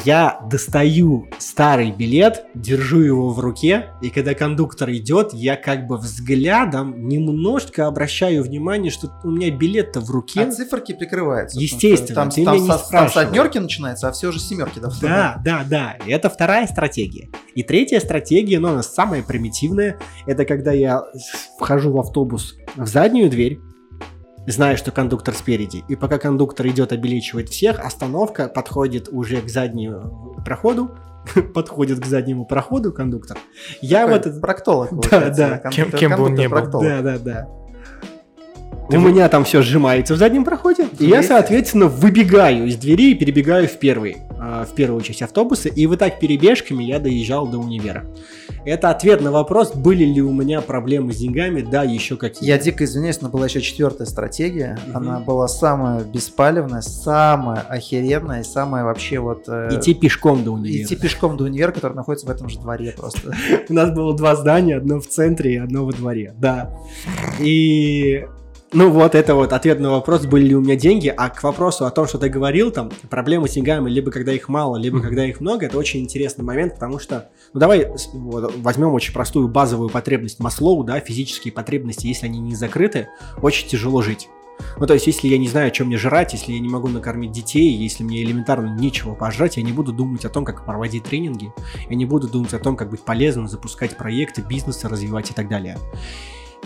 я достаю старый билет, держу его в руке, и когда кондуктор идет, я как бы взглядом немножко обращаю внимание, что у меня билет-то в руке. А циферки прикрываются. Естественно, Там, ты там, меня не со- там с однерки начинается, а все уже семерки давно. Да, да, да. И Это вторая стратегия. И третья стратегия, но она самая примитивная, это когда я вхожу в автобус в заднюю дверь, зная, что кондуктор спереди, и пока кондуктор идет обелечивать всех, остановка подходит уже к заднему проходу, подходит к заднему проходу кондуктор. Я Такой в этот... проктолог. Да, да. Кем- кем бы он ни был. Да, да, да. Ты У вы- меня там все сжимается в заднем проходе, и я, соответственно, выбегаю из двери и перебегаю в первый, а, в первую часть автобуса, и вот так перебежками я доезжал до универа. Это ответ на вопрос, были ли у меня проблемы с деньгами, да, еще какие. Я дико извиняюсь, но была еще четвертая стратегия. Мгм. Она была самая беспалевная, самая охеренная и самая вообще вот... э, Идти пешком до универа. идти пешком до универа, который находится в этом же дворе просто. У нас было два здания, одно в центре и одно во дворе, да. И ну вот, это вот ответ на вопрос, были ли у меня деньги, а к вопросу о том, что ты говорил, там, проблемы с деньгами, либо когда их мало, либо Мгм. когда их много, это очень интересный момент, потому что, ну давай вот, возьмем очень простую базовую потребность Маслоу, да, физические потребности, если они не закрыты, очень тяжело жить. Ну, то есть, если я не знаю, чем мне жрать, если я не могу накормить детей, если мне элементарно нечего пожрать, я не буду думать о том, как проводить тренинги, я не буду думать о том, как быть полезным, запускать проекты, бизнесы развивать и так далее.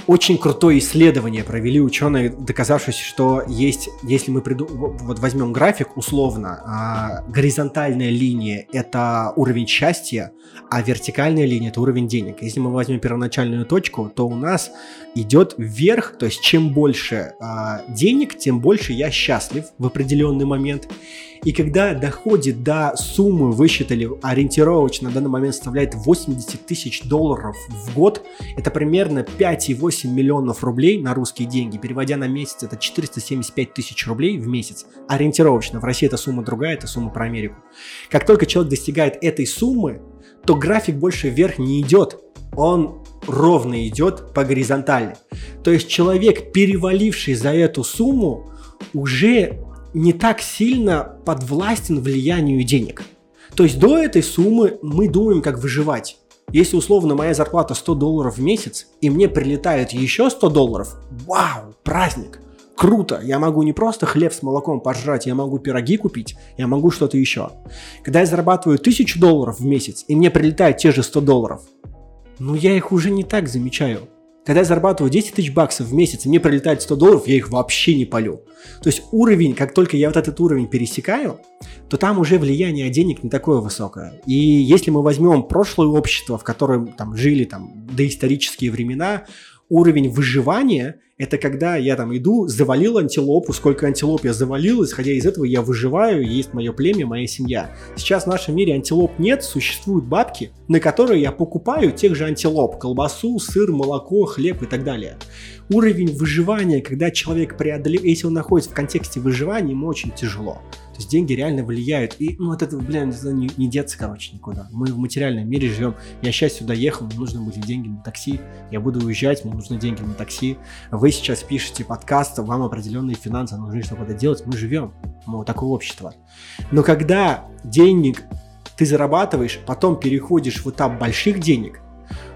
Очень крутое исследование провели ученые, доказавшись, что есть, если мы приду, вот возьмем график условно, а, горизонтальная линия это уровень счастья, а вертикальная линия это уровень денег. Если мы возьмем первоначальную точку, то у нас идет вверх, то есть чем больше а, денег, тем больше я счастлив в определенный момент. И когда доходит до суммы, высчитали ориентировочно на данный момент составляет 80 тысяч долларов в год, это примерно 5,8 миллионов рублей на русские деньги. Переводя на месяц, это 475 тысяч рублей в месяц. Ориентировочно. В России эта сумма другая, это сумма про Америку. Как только человек достигает этой суммы, то график больше вверх не идет. Он ровно идет по горизонтали. То есть человек, переваливший за эту сумму, уже не так сильно подвластен влиянию денег. То есть до этой суммы мы думаем, как выживать. Если условно моя зарплата 100 долларов в месяц, и мне прилетает еще 100 долларов, вау, праздник, круто, я могу не просто хлеб с молоком пожрать, я могу пироги купить, я могу что-то еще. Когда я зарабатываю 1000 долларов в месяц, и мне прилетает те же 100 долларов, ну я их уже не так замечаю. Когда я зарабатываю 10 тысяч баксов в месяц, мне прилетает 100 долларов, я их вообще не полю. То есть уровень, как только я вот этот уровень пересекаю, то там уже влияние денег не такое высокое. И если мы возьмем прошлое общество, в котором там жили там доисторические времена, уровень выживания – это когда я там иду, завалил антилопу, сколько антилоп я завалил, исходя из этого я выживаю, есть мое племя, моя семья. Сейчас в нашем мире антилоп нет, существуют бабки, на которые я покупаю тех же антилоп, колбасу, сыр, молоко, хлеб и так далее. Уровень выживания, когда человек преодолевает, если он находится в контексте выживания, ему очень тяжело. То есть деньги реально влияют. И, ну, от этого, блин, это не, не деться, короче, никуда. Мы в материальном мире живем. Я сейчас сюда ехал, мне нужны были деньги на такси. Я буду уезжать, мне нужны деньги на такси. Вы сейчас пишете подкаст, вам определенные финансы нужны, чтобы это делать. Мы живем. Мы вот такое общество. Но когда денег ты зарабатываешь, потом переходишь в этап больших денег,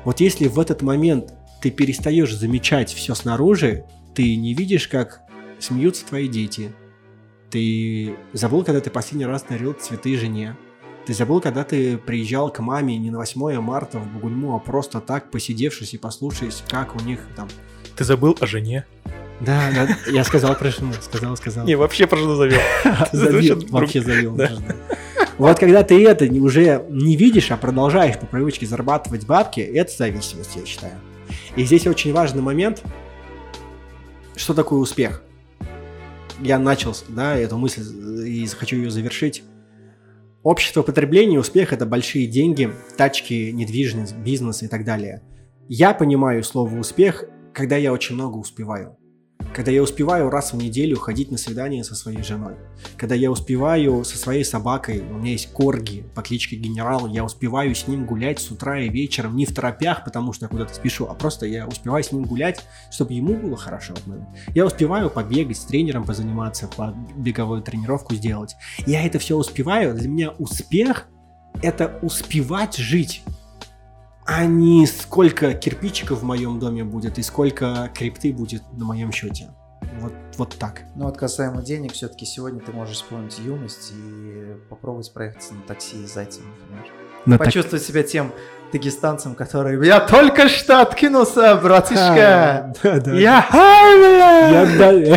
вот если в этот момент ты перестаешь замечать все снаружи, ты не видишь, как смеются твои дети, ты забыл, когда ты последний раз дарил цветы жене. Ты забыл, когда ты приезжал к маме не на 8 марта в Бугульму, а просто так, посидевшись и послушаясь, как у них там... Ты забыл о жене? Да, да, я сказал про жену, сказал, сказал. Не, вообще про жену завел. Завел, вообще завел. Да. Вот когда ты это уже не видишь, а продолжаешь по привычке зарабатывать бабки, это зависимость, я считаю. И здесь очень важный момент, что такое успех. Я начал, да, эту мысль и хочу ее завершить. Общество потребления, успех – это большие деньги, тачки, недвижимость, бизнес и так далее. Я понимаю слово «успех», когда я очень много успеваю. Когда я успеваю раз в неделю ходить на свидание со своей женой, когда я успеваю со своей собакой, у меня есть корги по кличке Генерал, я успеваю с ним гулять с утра и вечером, не в торопях, потому что я куда-то спешу, а просто я успеваю с ним гулять, чтобы ему было хорошо. Я успеваю побегать с тренером, позаниматься, по беговую тренировку сделать. Я это все успеваю. Для меня успех – это успевать жить а не сколько кирпичиков в моем доме будет и сколько крипты будет на моем счете. Вот, вот так. Ну вот касаемо денег, все-таки сегодня ты можешь вспомнить юность и попробовать проехаться на такси из Зайцем, например. Но Почувствовать так... себя тем дагестанцам, которые «Я только что откинулся, братишка! А, да, да, я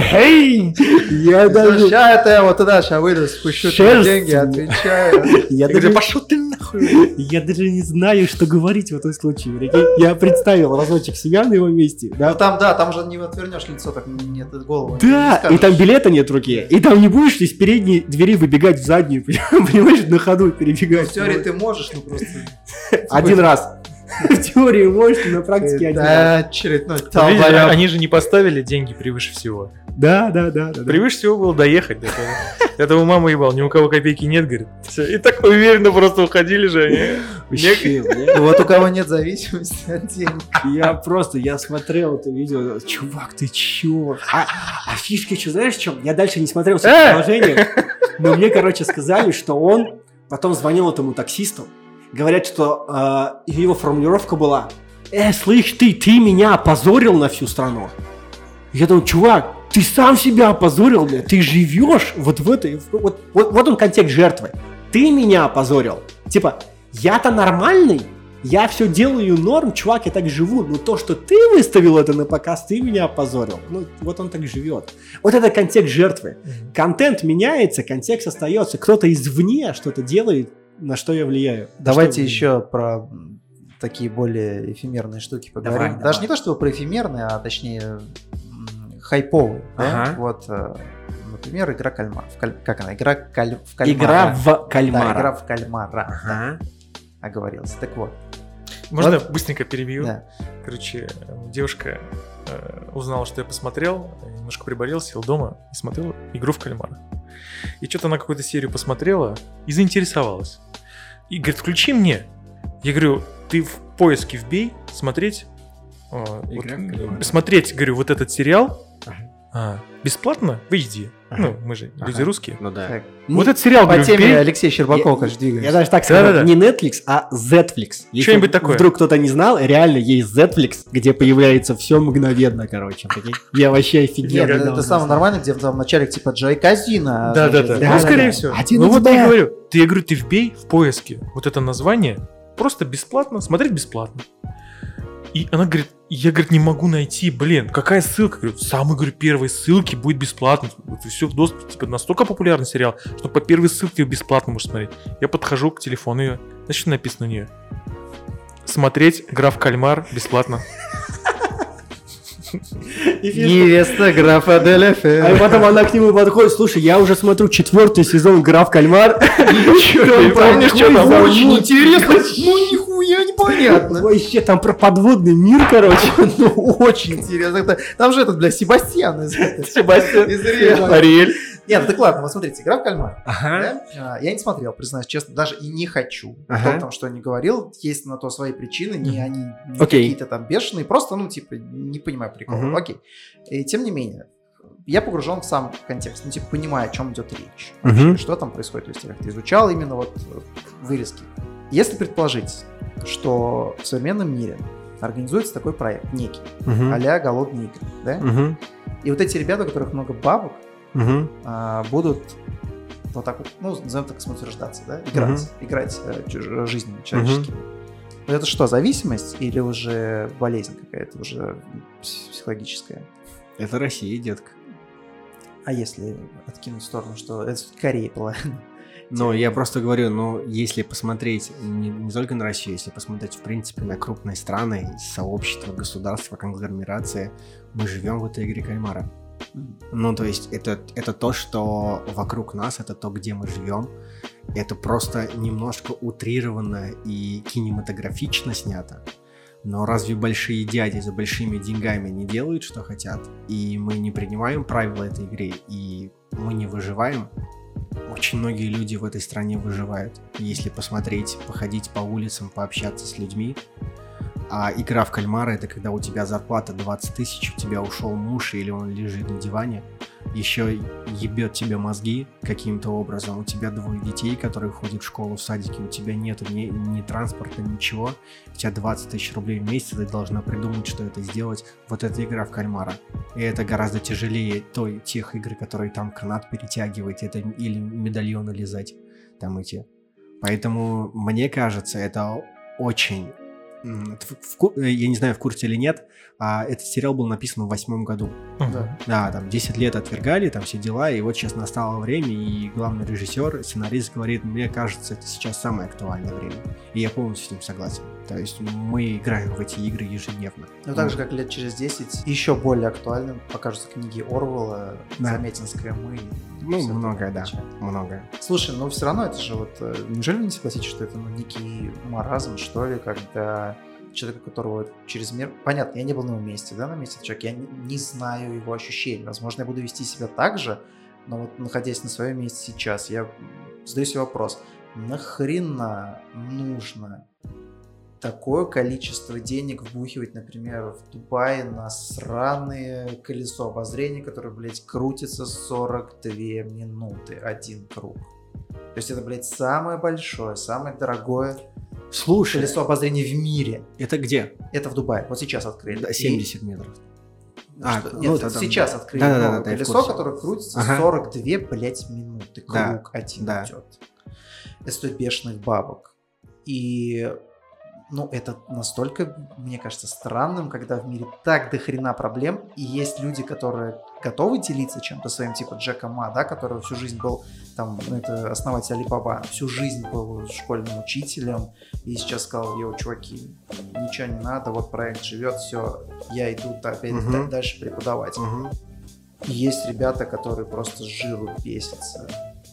хайве! Я даже... Сейчас я вот туда сейчас выйду, спущу деньги, отвечаю. Я даже... Пошел ты нахуй! Я даже не знаю, что говорить в этом случае. Я представил разочек себя на его месте. Да? Ну там, да, там же не отвернешь лицо, так нет голову. Да, и там билета нет в руке. И там не будешь из передней двери выбегать в заднюю, понимаешь, на ходу перебегать. В теории ты можешь, ну просто... Один раз. В теории можешь, на практике один раз. Очередной Они же не поставили деньги превыше всего. Да, да, да. да Превыше всего было доехать. Этого мама ебал, ни у кого копейки нет, говорит. Все. И так уверенно просто уходили же они. Вот у кого нет зависимости от денег. Я просто, я смотрел это видео, чувак, ты чё? А, а фишки, что знаешь, в чем? Я дальше не смотрел все э! приложения, но мне, короче, сказали, что он потом звонил этому таксисту, говорят, что э, его формулировка была «Э, слышь ты, ты меня опозорил на всю страну». Я думаю, чувак, ты сам себя опозорил, бля, ты живешь вот в этой... Вот, вот, вот он контекст жертвы. Ты меня опозорил. Типа, я-то нормальный, я все делаю норм, чувак, я так живу, но то, что ты выставил это на показ, ты меня опозорил. Ну, вот он так живет. Вот это контекст жертвы. Контент меняется, контекст остается. Кто-то извне что-то делает, на что я влияю. Давайте что еще про такие более эфемерные штуки поговорим. Давай, Даже давай. не то, чтобы про эфемерные, а точнее хайповые. Ага. Да? Вот, э, например, игра кальмар. Каль... Как она? Игра каль... в кальмара. Игра в кальмара. Да, игра в кальмара. Ага. Да. Оговорился. Так вот. Можно вот. быстренько перебью? Да. Короче, девушка э, узнала, что я посмотрел, немножко приболел, сел дома и смотрел игру в кальмара. И что-то она какую-то серию посмотрела и заинтересовалась. И говорит, включи мне. Я говорю, ты в поиске вбей, смотреть, э, вот, смотреть, говорю, вот этот сериал, а, бесплатно в HD. Ага. Ну, мы же люди русские. Ну да. Так. Вот этот сериал, По говорю, теме вбей. Алексей Щербаков, конечно, двигается. Я даже так скажу, да, да, да. не Netflix, а Zflix. Что-нибудь такое. вдруг кто-то не знал, реально есть Zflix, где появляется все мгновенно, короче. Я вообще офигел. Нет, это самое нормальное, где в самом начале типа Джай Казина. Да, да, да. Ну, скорее всего. Ну вот я говорю, ты, я говорю, ты вбей в поиске вот это название, просто бесплатно, смотреть бесплатно. И она говорит, я, говорит, не могу найти, блин, какая ссылка? Говорю, самой, говорю, первой ссылки будет бесплатно. Все в доступе, типа, настолько популярный сериал, что по первой ссылке бесплатно можешь смотреть. Я подхожу к телефону ее, значит, написано у нее. Смотреть граф Кальмар бесплатно. Невеста графа Деляфе. А потом она к нему подходит, слушай, я уже смотрю четвертый сезон Граф Кальмар. Помнишь, что там очень интересно? Ну, нихуя непонятно. Вообще там про подводный мир, короче. Ну, очень интересно. Там же этот, бля, Себастьян. Себастьян. Ариэль. Нет, ну так ладно, вот смотрите, игра в кальмар. Ага. Да? Я не смотрел, признаюсь честно, даже и не хочу. Ага. Том, что не говорил, есть на то свои причины, не они не какие-то там бешеные, просто, ну, типа, не понимаю прикола. Угу. Окей. И тем не менее, я погружен в сам контекст, ну, типа, понимаю, о чем идет речь, угу. что там происходит. То есть я как-то изучал именно вот вырезки. Если предположить, что в современном мире организуется такой проект некий, uh-huh. а-ля голодные игры, да? Uh-huh. И вот эти ребята, у которых много бабок, uh-huh. а, будут вот так, ну, назовем так, самоутверждаться, да, играть, uh-huh. играть э, жизнями человеческими. Uh-huh. Вот это что, зависимость или уже болезнь какая-то, уже психологическая? Это Россия, детка. А если откинуть в сторону, что это Корея была? Но я просто говорю, ну, если посмотреть не, не только на Россию, если посмотреть, в принципе, на крупные страны, сообщества, государства, конгломерации, мы живем в этой игре кальмара. Ну, то есть это, это то, что вокруг нас, это то, где мы живем. Это просто немножко утрированно и кинематографично снято. Но разве большие дяди за большими деньгами не делают, что хотят? И мы не принимаем правила этой игры, и мы не выживаем? Очень многие люди в этой стране выживают. Если посмотреть, походить по улицам, пообщаться с людьми, а игра в кальмара это когда у тебя зарплата 20 тысяч, у тебя ушел муж или он лежит на диване, еще ебет тебе мозги каким-то образом, у тебя двое детей, которые ходят в школу, в садике, у тебя нет ни, ни транспорта, ничего, у тебя 20 тысяч рублей в месяц, ты должна придумать, что это сделать. Вот эта игра в кальмара. И это гораздо тяжелее той, тех игр, которые там канат перетягивать, это или медальоны лизать, там эти. Поэтому, мне кажется, это очень в, э, я не знаю, в курсе или нет, а этот сериал был написан в восьмом году. Да. да, там 10 лет отвергали, там все дела, и вот сейчас настало время, и главный режиссер, сценарист говорит, мне кажется, это сейчас самое актуальное время. И я полностью с ним согласен. То есть мы играем в эти игры ежедневно. Ну, так же, как лет через 10, еще более актуальным покажутся книги Орвелла, да. Заметинская «Мы», ну, многое, да, многое. Слушай, ну все равно это же вот... Э, неужели вы не согласитесь, что это ну, некий маразм, что ли, когда человека, которого через мир... Понятно, я не был на его месте, да, на месте человека, я не, не знаю его ощущений. Возможно, я буду вести себя так же, но вот находясь на своем месте сейчас, я задаю себе вопрос, нахрена нужно такое количество денег вбухивать, например, в Дубае на сраное колесо обозрения, которое, блядь, крутится 42 минуты один круг. То есть это, блядь, самое большое, самое дорогое Слушай, колесо обозрения в мире. Это где? Это в Дубае. Вот сейчас открыли. Да, 70 И... метров. А, что, нет, ну, это сейчас там... открыли да, да, да, колесо, которое крутится ага. 42, блядь, минуты. Круг да, один да. идет. Это стоит бешеных бабок. И ну, это настолько, мне кажется, странным, когда в мире так до хрена проблем, и есть люди, которые готовы делиться чем-то своим, типа Джека Ма, да, который всю жизнь был, там, ну, это основатель Алибаба, всю жизнь был школьным учителем, и сейчас сказал, йоу, чуваки, ничего не надо, вот проект живет, все, я иду опять угу. дальше преподавать. Угу. есть ребята, которые просто с жиру бесятся.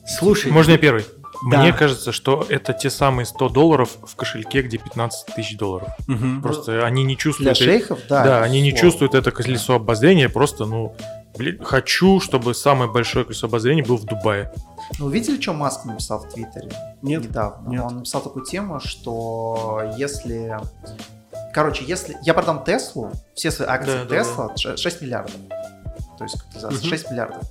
Слушай, можно я первый? Да. Мне кажется, что это те самые 100 долларов в кошельке, где 15 тысяч долларов. Угу. Просто ну, они не чувствуют... Для шейхов, да. Да, они не чувствуют это колесо обозрения, просто, ну, блин, хочу, чтобы самое большое колесо обозрения было в Дубае. Ну, видели, что Маск написал в Твиттере? Нет. Недавно. Нет. Он написал такую тему, что если... Короче, если я продам Теслу, все свои акции да, Тесла, да, да. 6 миллиардов. То есть, за 6 угу. миллиардов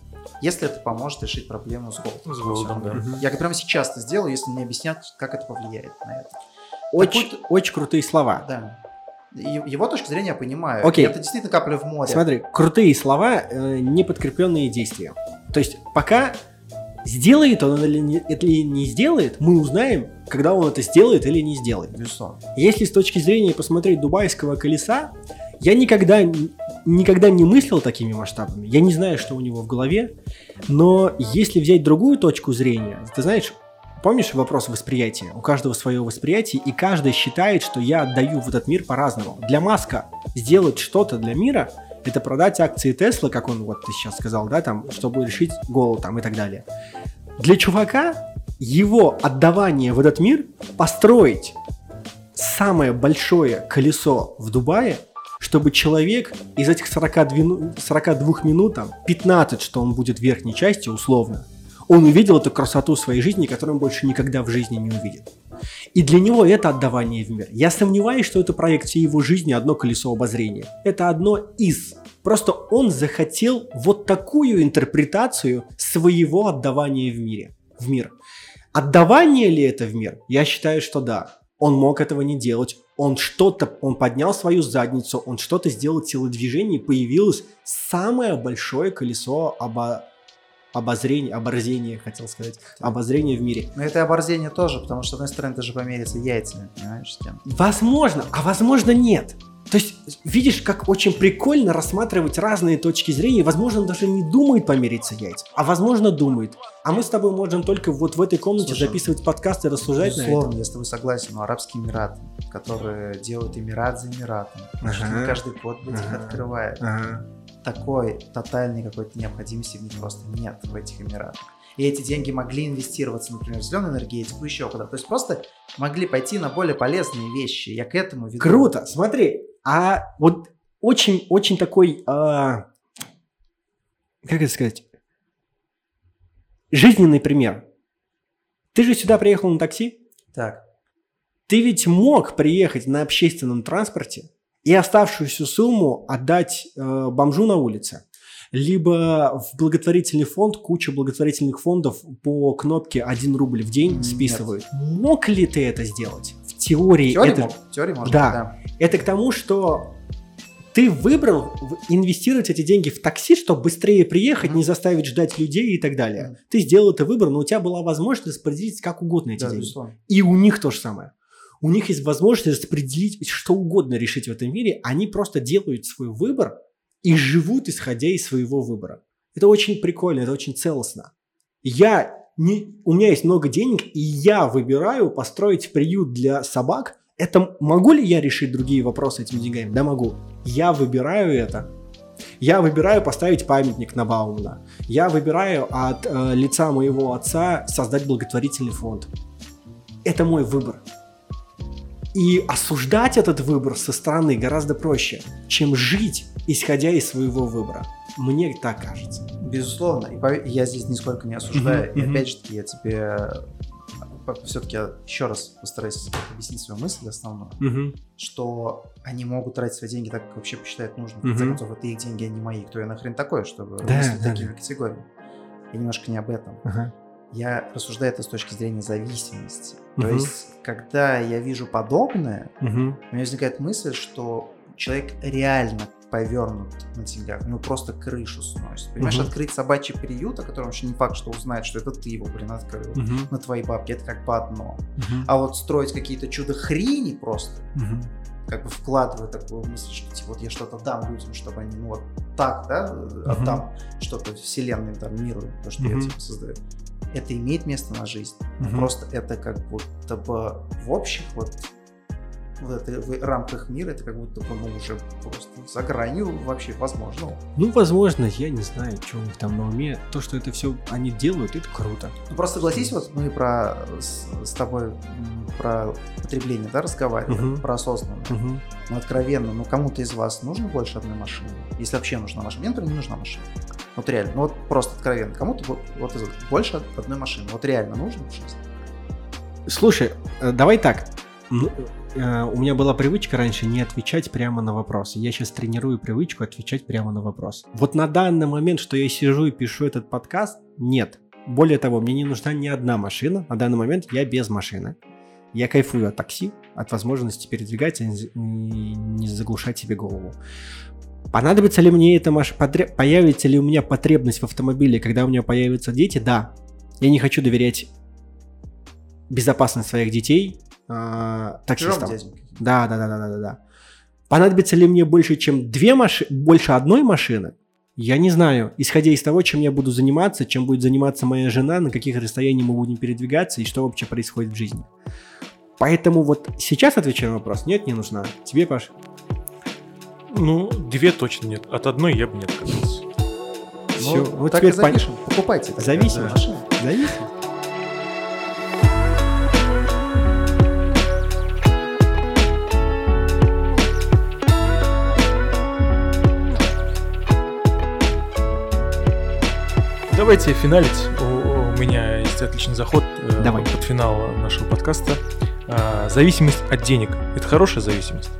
если это поможет решить проблему с голодом. С голодом, да. Я прямо сейчас это сделаю, если мне объяснят, как это повлияет на это. Очень, Такой... очень крутые слова. Да. Его точку зрения я понимаю. Окей. Это действительно капля в море. Смотри, крутые слова, э, не подкрепленные действия. То есть пока сделает он или не, или не сделает, мы узнаем, когда он это сделает или не сделает. Безусловно. Если с точки зрения посмотреть дубайского колеса, я никогда, никогда не мыслил такими масштабами. Я не знаю, что у него в голове. Но если взять другую точку зрения, ты знаешь, помнишь вопрос восприятия? У каждого свое восприятие, и каждый считает, что я отдаю в этот мир по-разному. Для Маска сделать что-то для мира – это продать акции Тесла, как он вот ты сейчас сказал, да, там, чтобы решить голод там и так далее. Для чувака его отдавание в этот мир построить самое большое колесо в Дубае чтобы человек из этих 42, 42 минут, там, 15, что он будет в верхней части, условно, он увидел эту красоту своей жизни, которую он больше никогда в жизни не увидит. И для него это отдавание в мир. Я сомневаюсь, что это проект всей его жизни одно колесо обозрения. Это одно из. Просто он захотел вот такую интерпретацию своего отдавания в мире. В мир. Отдавание ли это в мир? Я считаю, что да. Он мог этого не делать он что-то, он поднял свою задницу, он что-то сделал телодвижение, и появилось самое большое колесо обо... обозрения, оборзения, хотел сказать, обозрения в мире. Но это оборзение тоже, потому что, с одной стороны, ты же помериться яйцами, понимаешь, тем. Возможно, а возможно нет. То есть, видишь, как очень прикольно рассматривать разные точки зрения. Возможно, он даже не думает помериться яйца, а возможно думает. А мы с тобой можем только вот в этой комнате Слушай, записывать подкасты и рассуждать на это. я с тобой согласен, но Арабские Эмираты, которые делают Эмират за Эмиратом, ага. каждый год ага. их открывает. Ага. Такой тотальной какой-то необходимости в них просто нет в этих Эмиратах. и эти деньги могли инвестироваться, например, в зеленую энергетику, еще куда-то. То есть просто могли пойти на более полезные вещи. Я к этому веду. Круто, смотри, а вот очень-очень такой, а, как это сказать, жизненный пример. Ты же сюда приехал на такси? Так. Ты ведь мог приехать на общественном транспорте и оставшуюся сумму отдать э, бомжу на улице. Либо в благотворительный фонд, куча благотворительных фондов по кнопке 1 рубль в день списывают. Нет. Мог ли ты это сделать? В теории, в теории это... Мог. В теории можно, да. да. Это к тому, что ты выбрал инвестировать эти деньги в такси, чтобы быстрее приехать, не заставить ждать людей и так далее. Ты сделал это выбор, но у тебя была возможность распределить как угодно эти да, деньги. Безусловно. И у них то же самое. У них есть возможность распределить что угодно решить в этом мире. Они просто делают свой выбор и живут исходя из своего выбора. Это очень прикольно, это очень целостно. Я не, у меня есть много денег, и я выбираю построить приют для собак – это могу ли я решить другие вопросы этими деньгами? Да, могу. Я выбираю это. Я выбираю поставить памятник на Баумана. Я выбираю от э, лица моего отца создать благотворительный фонд. Это мой выбор. И осуждать этот выбор со стороны гораздо проще, чем жить, исходя из своего выбора. Мне так кажется. Безусловно. И я здесь нисколько не осуждаю. Uh-huh, и опять же, я тебе все-таки еще раз постараюсь объяснить свою мысль основную, угу. что они могут тратить свои деньги так, как вообще посчитают нужным. Угу. В конце концов, это их деньги, а не мои. Кто я нахрен такой, чтобы да, мыслить да, такими да. категориями. Я немножко не об этом. Угу. Я рассуждаю это с точки зрения зависимости. Угу. То есть, когда я вижу подобное, угу. у меня возникает мысль, что человек реально повернут на деньгах, у него просто крышу сносит. Понимаешь, угу. открыть собачий приют, о котором еще не факт, что узнает, что это ты его, блин, открыл угу. на твои бабки, это как бы одно. Угу. А вот строить какие-то чудо-хрени просто, угу. как бы вкладывая такую мысль, что типа вот я что-то дам людям, чтобы они, ну вот так, да, угу. отдам что-то вселенной, там, миру, то, что угу. я типа создаю. Это имеет место на жизнь. Угу. Просто это как будто бы в общих вот вот это в рамках мира, это как будто бы ну, уже просто за гранью вообще возможного. Ну, возможно, я не знаю, что у них там на уме. То, что это все они делают, это круто. Ну, просто согласись, вот мы про с, с тобой про потребление, да, разговариваем, угу. про осознанное. Угу. Ну, откровенно, ну, кому-то из вас нужно больше одной машины? Если вообще нужна машина. Мне, например, не нужна машина. Вот реально, ну вот просто откровенно, кому-то вот, вот больше одной машины. Вот реально нужно в жизни? Слушай, э, давай так. Э, у меня была привычка раньше не отвечать прямо на вопросы. Я сейчас тренирую привычку отвечать прямо на вопрос. Вот на данный момент, что я сижу и пишу этот подкаст, нет. Более того, мне не нужна ни одна машина. На данный момент я без машины. Я кайфую от такси, от возможности передвигаться и не заглушать себе голову. Понадобится ли мне эта машина? Потреб... Появится ли у меня потребность в автомобиле, когда у меня появятся дети? Да. Я не хочу доверять безопасность своих детей э, таксистом. Да, да, да, да, да, да. Понадобится ли мне больше, чем две машины, больше одной машины? Я не знаю, исходя из того, чем я буду заниматься, чем будет заниматься моя жена, на каких расстояниях мы будем передвигаться и что вообще происходит в жизни. Поэтому вот сейчас отвечаю на вопрос. Нет, не нужна. Тебе, Паш? Ну, две точно нет. От одной я бы не отказался. Все, ну, вот так теперь и запишем. Пон... Покупайте. Зависимо. Да. Зависимо. Давайте финалить. У, у меня есть отличный заход э, Давай. под финал нашего подкаста. А, зависимость от денег. Это хорошая зависимость?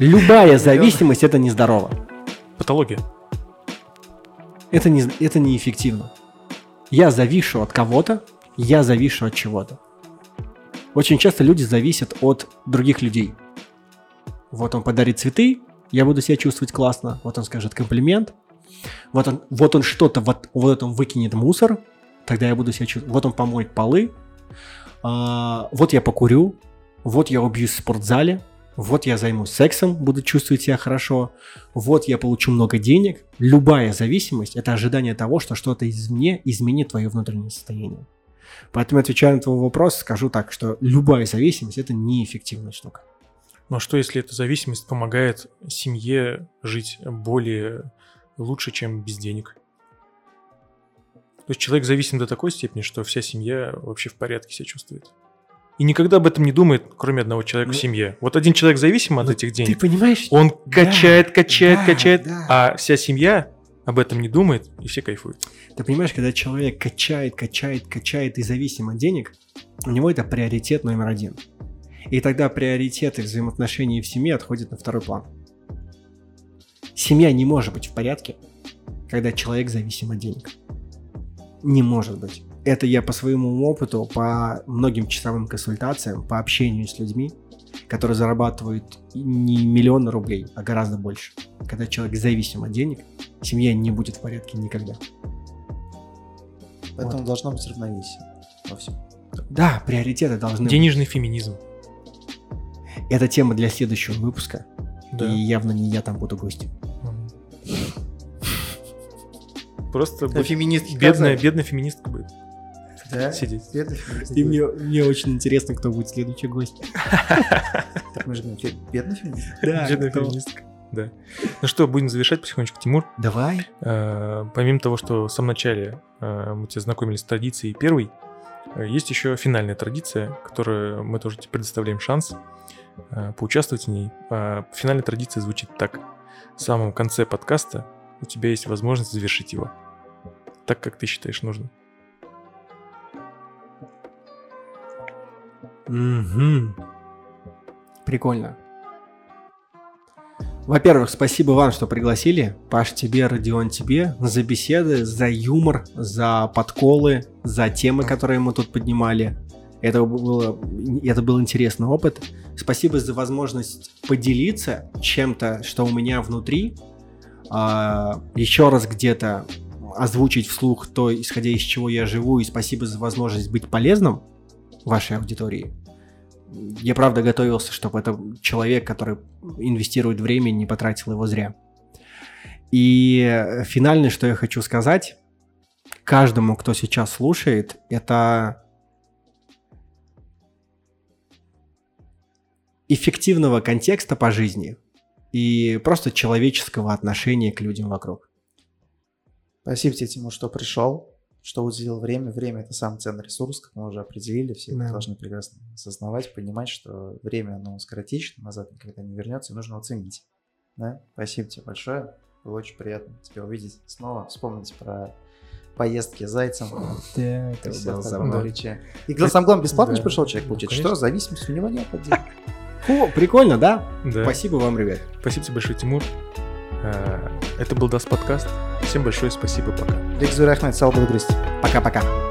Любая зависимость это нездорово. Патология. Это, не, это неэффективно. Я завишу от кого-то, я завишу от чего-то. Очень часто люди зависят от других людей. Вот он подарит цветы, я буду себя чувствовать классно. Вот он скажет комплимент, вот он, вот он что-то, вот, вот он выкинет мусор, тогда я буду себя чувствовать. Вот он помоет полы, а, вот я покурю, вот я убьюсь в спортзале, вот я займусь сексом, буду чувствовать себя хорошо, вот я получу много денег. Любая зависимость – это ожидание того, что что-то извне изменит твое внутреннее состояние. Поэтому, отвечая на твой вопрос, скажу так, что любая зависимость – это неэффективная штука. Но что, если эта зависимость помогает семье жить более лучше, чем без денег. То есть человек зависим до такой степени, что вся семья вообще в порядке себя чувствует. И никогда об этом не думает, кроме одного человека ну, в семье. Вот один человек зависим от этих денег. Ты понимаешь? Он качает, качает, да, качает, да. а вся семья об этом не думает, и все кайфуют. Ты понимаешь, когда человек качает, качает, качает и зависим от денег, у него это приоритет номер один. И тогда приоритеты взаимоотношений в семье отходят на второй план. Семья не может быть в порядке, когда человек зависим от денег. Не может быть. Это я по своему опыту, по многим часовым консультациям, по общению с людьми, которые зарабатывают не миллионы рублей, а гораздо больше. Когда человек зависим от денег, семья не будет в порядке никогда. Поэтому вот. должно быть равновесие во всем. Да, приоритеты должны Денежный быть. феминизм. Это тема для следующего выпуска. Да. И явно не я там буду гостем. Просто да, феминистки бедная, бедная феминистка будет. Да? Сидеть. Бедная феминистка. И мне, мне очень интересно, кто будет следующий гость. Так мы же говорим, бедная феминистка? Да, бедная феминистка. Да. Ну что, будем завершать потихонечку, Тимур. Давай. Э, помимо того, что в самом начале э, мы тебя знакомились с традицией первой, э, есть еще финальная традиция, которую мы тоже тебе предоставляем шанс поучаствовать в ней. Финальная традиция звучит так. В самом конце подкаста у тебя есть возможность завершить его. Так, как ты считаешь нужным. Угу. Прикольно. Во-первых, спасибо вам, что пригласили. Паш, тебе, Родион, тебе за беседы, за юмор, за подколы, за темы, которые мы тут поднимали. Это, было, это был интересный опыт. Спасибо за возможность поделиться чем-то, что у меня внутри. А, еще раз где-то озвучить вслух то, исходя из чего я живу. И спасибо за возможность быть полезным вашей аудитории я правда готовился, чтобы это человек, который инвестирует время, не потратил его зря. И финальное, что я хочу сказать, каждому, кто сейчас слушает, это эффективного контекста по жизни и просто человеческого отношения к людям вокруг. Спасибо тебе, Тимур, что пришел что уделил время. Время – это самый ценный ресурс, как мы уже определили. Все да. должны прекрасно осознавать, понимать, что время, оно скоротечно, назад никогда не вернется, и нужно оценить. Да? Спасибо тебе большое. Было очень приятно тебя увидеть снова. Вспомнить про поездки с зайцем. Да, это было забавно. И сам главное, бесплатно же пришел человек получить. Что, зависимость у него нет Фу, прикольно, да? да? Спасибо вам, ребят. Спасибо тебе большое, Тимур. Э, это был Dast Podcast. Всем большое спасибо, пока. Бик зур рәхмәт, сау бул Пока-пока.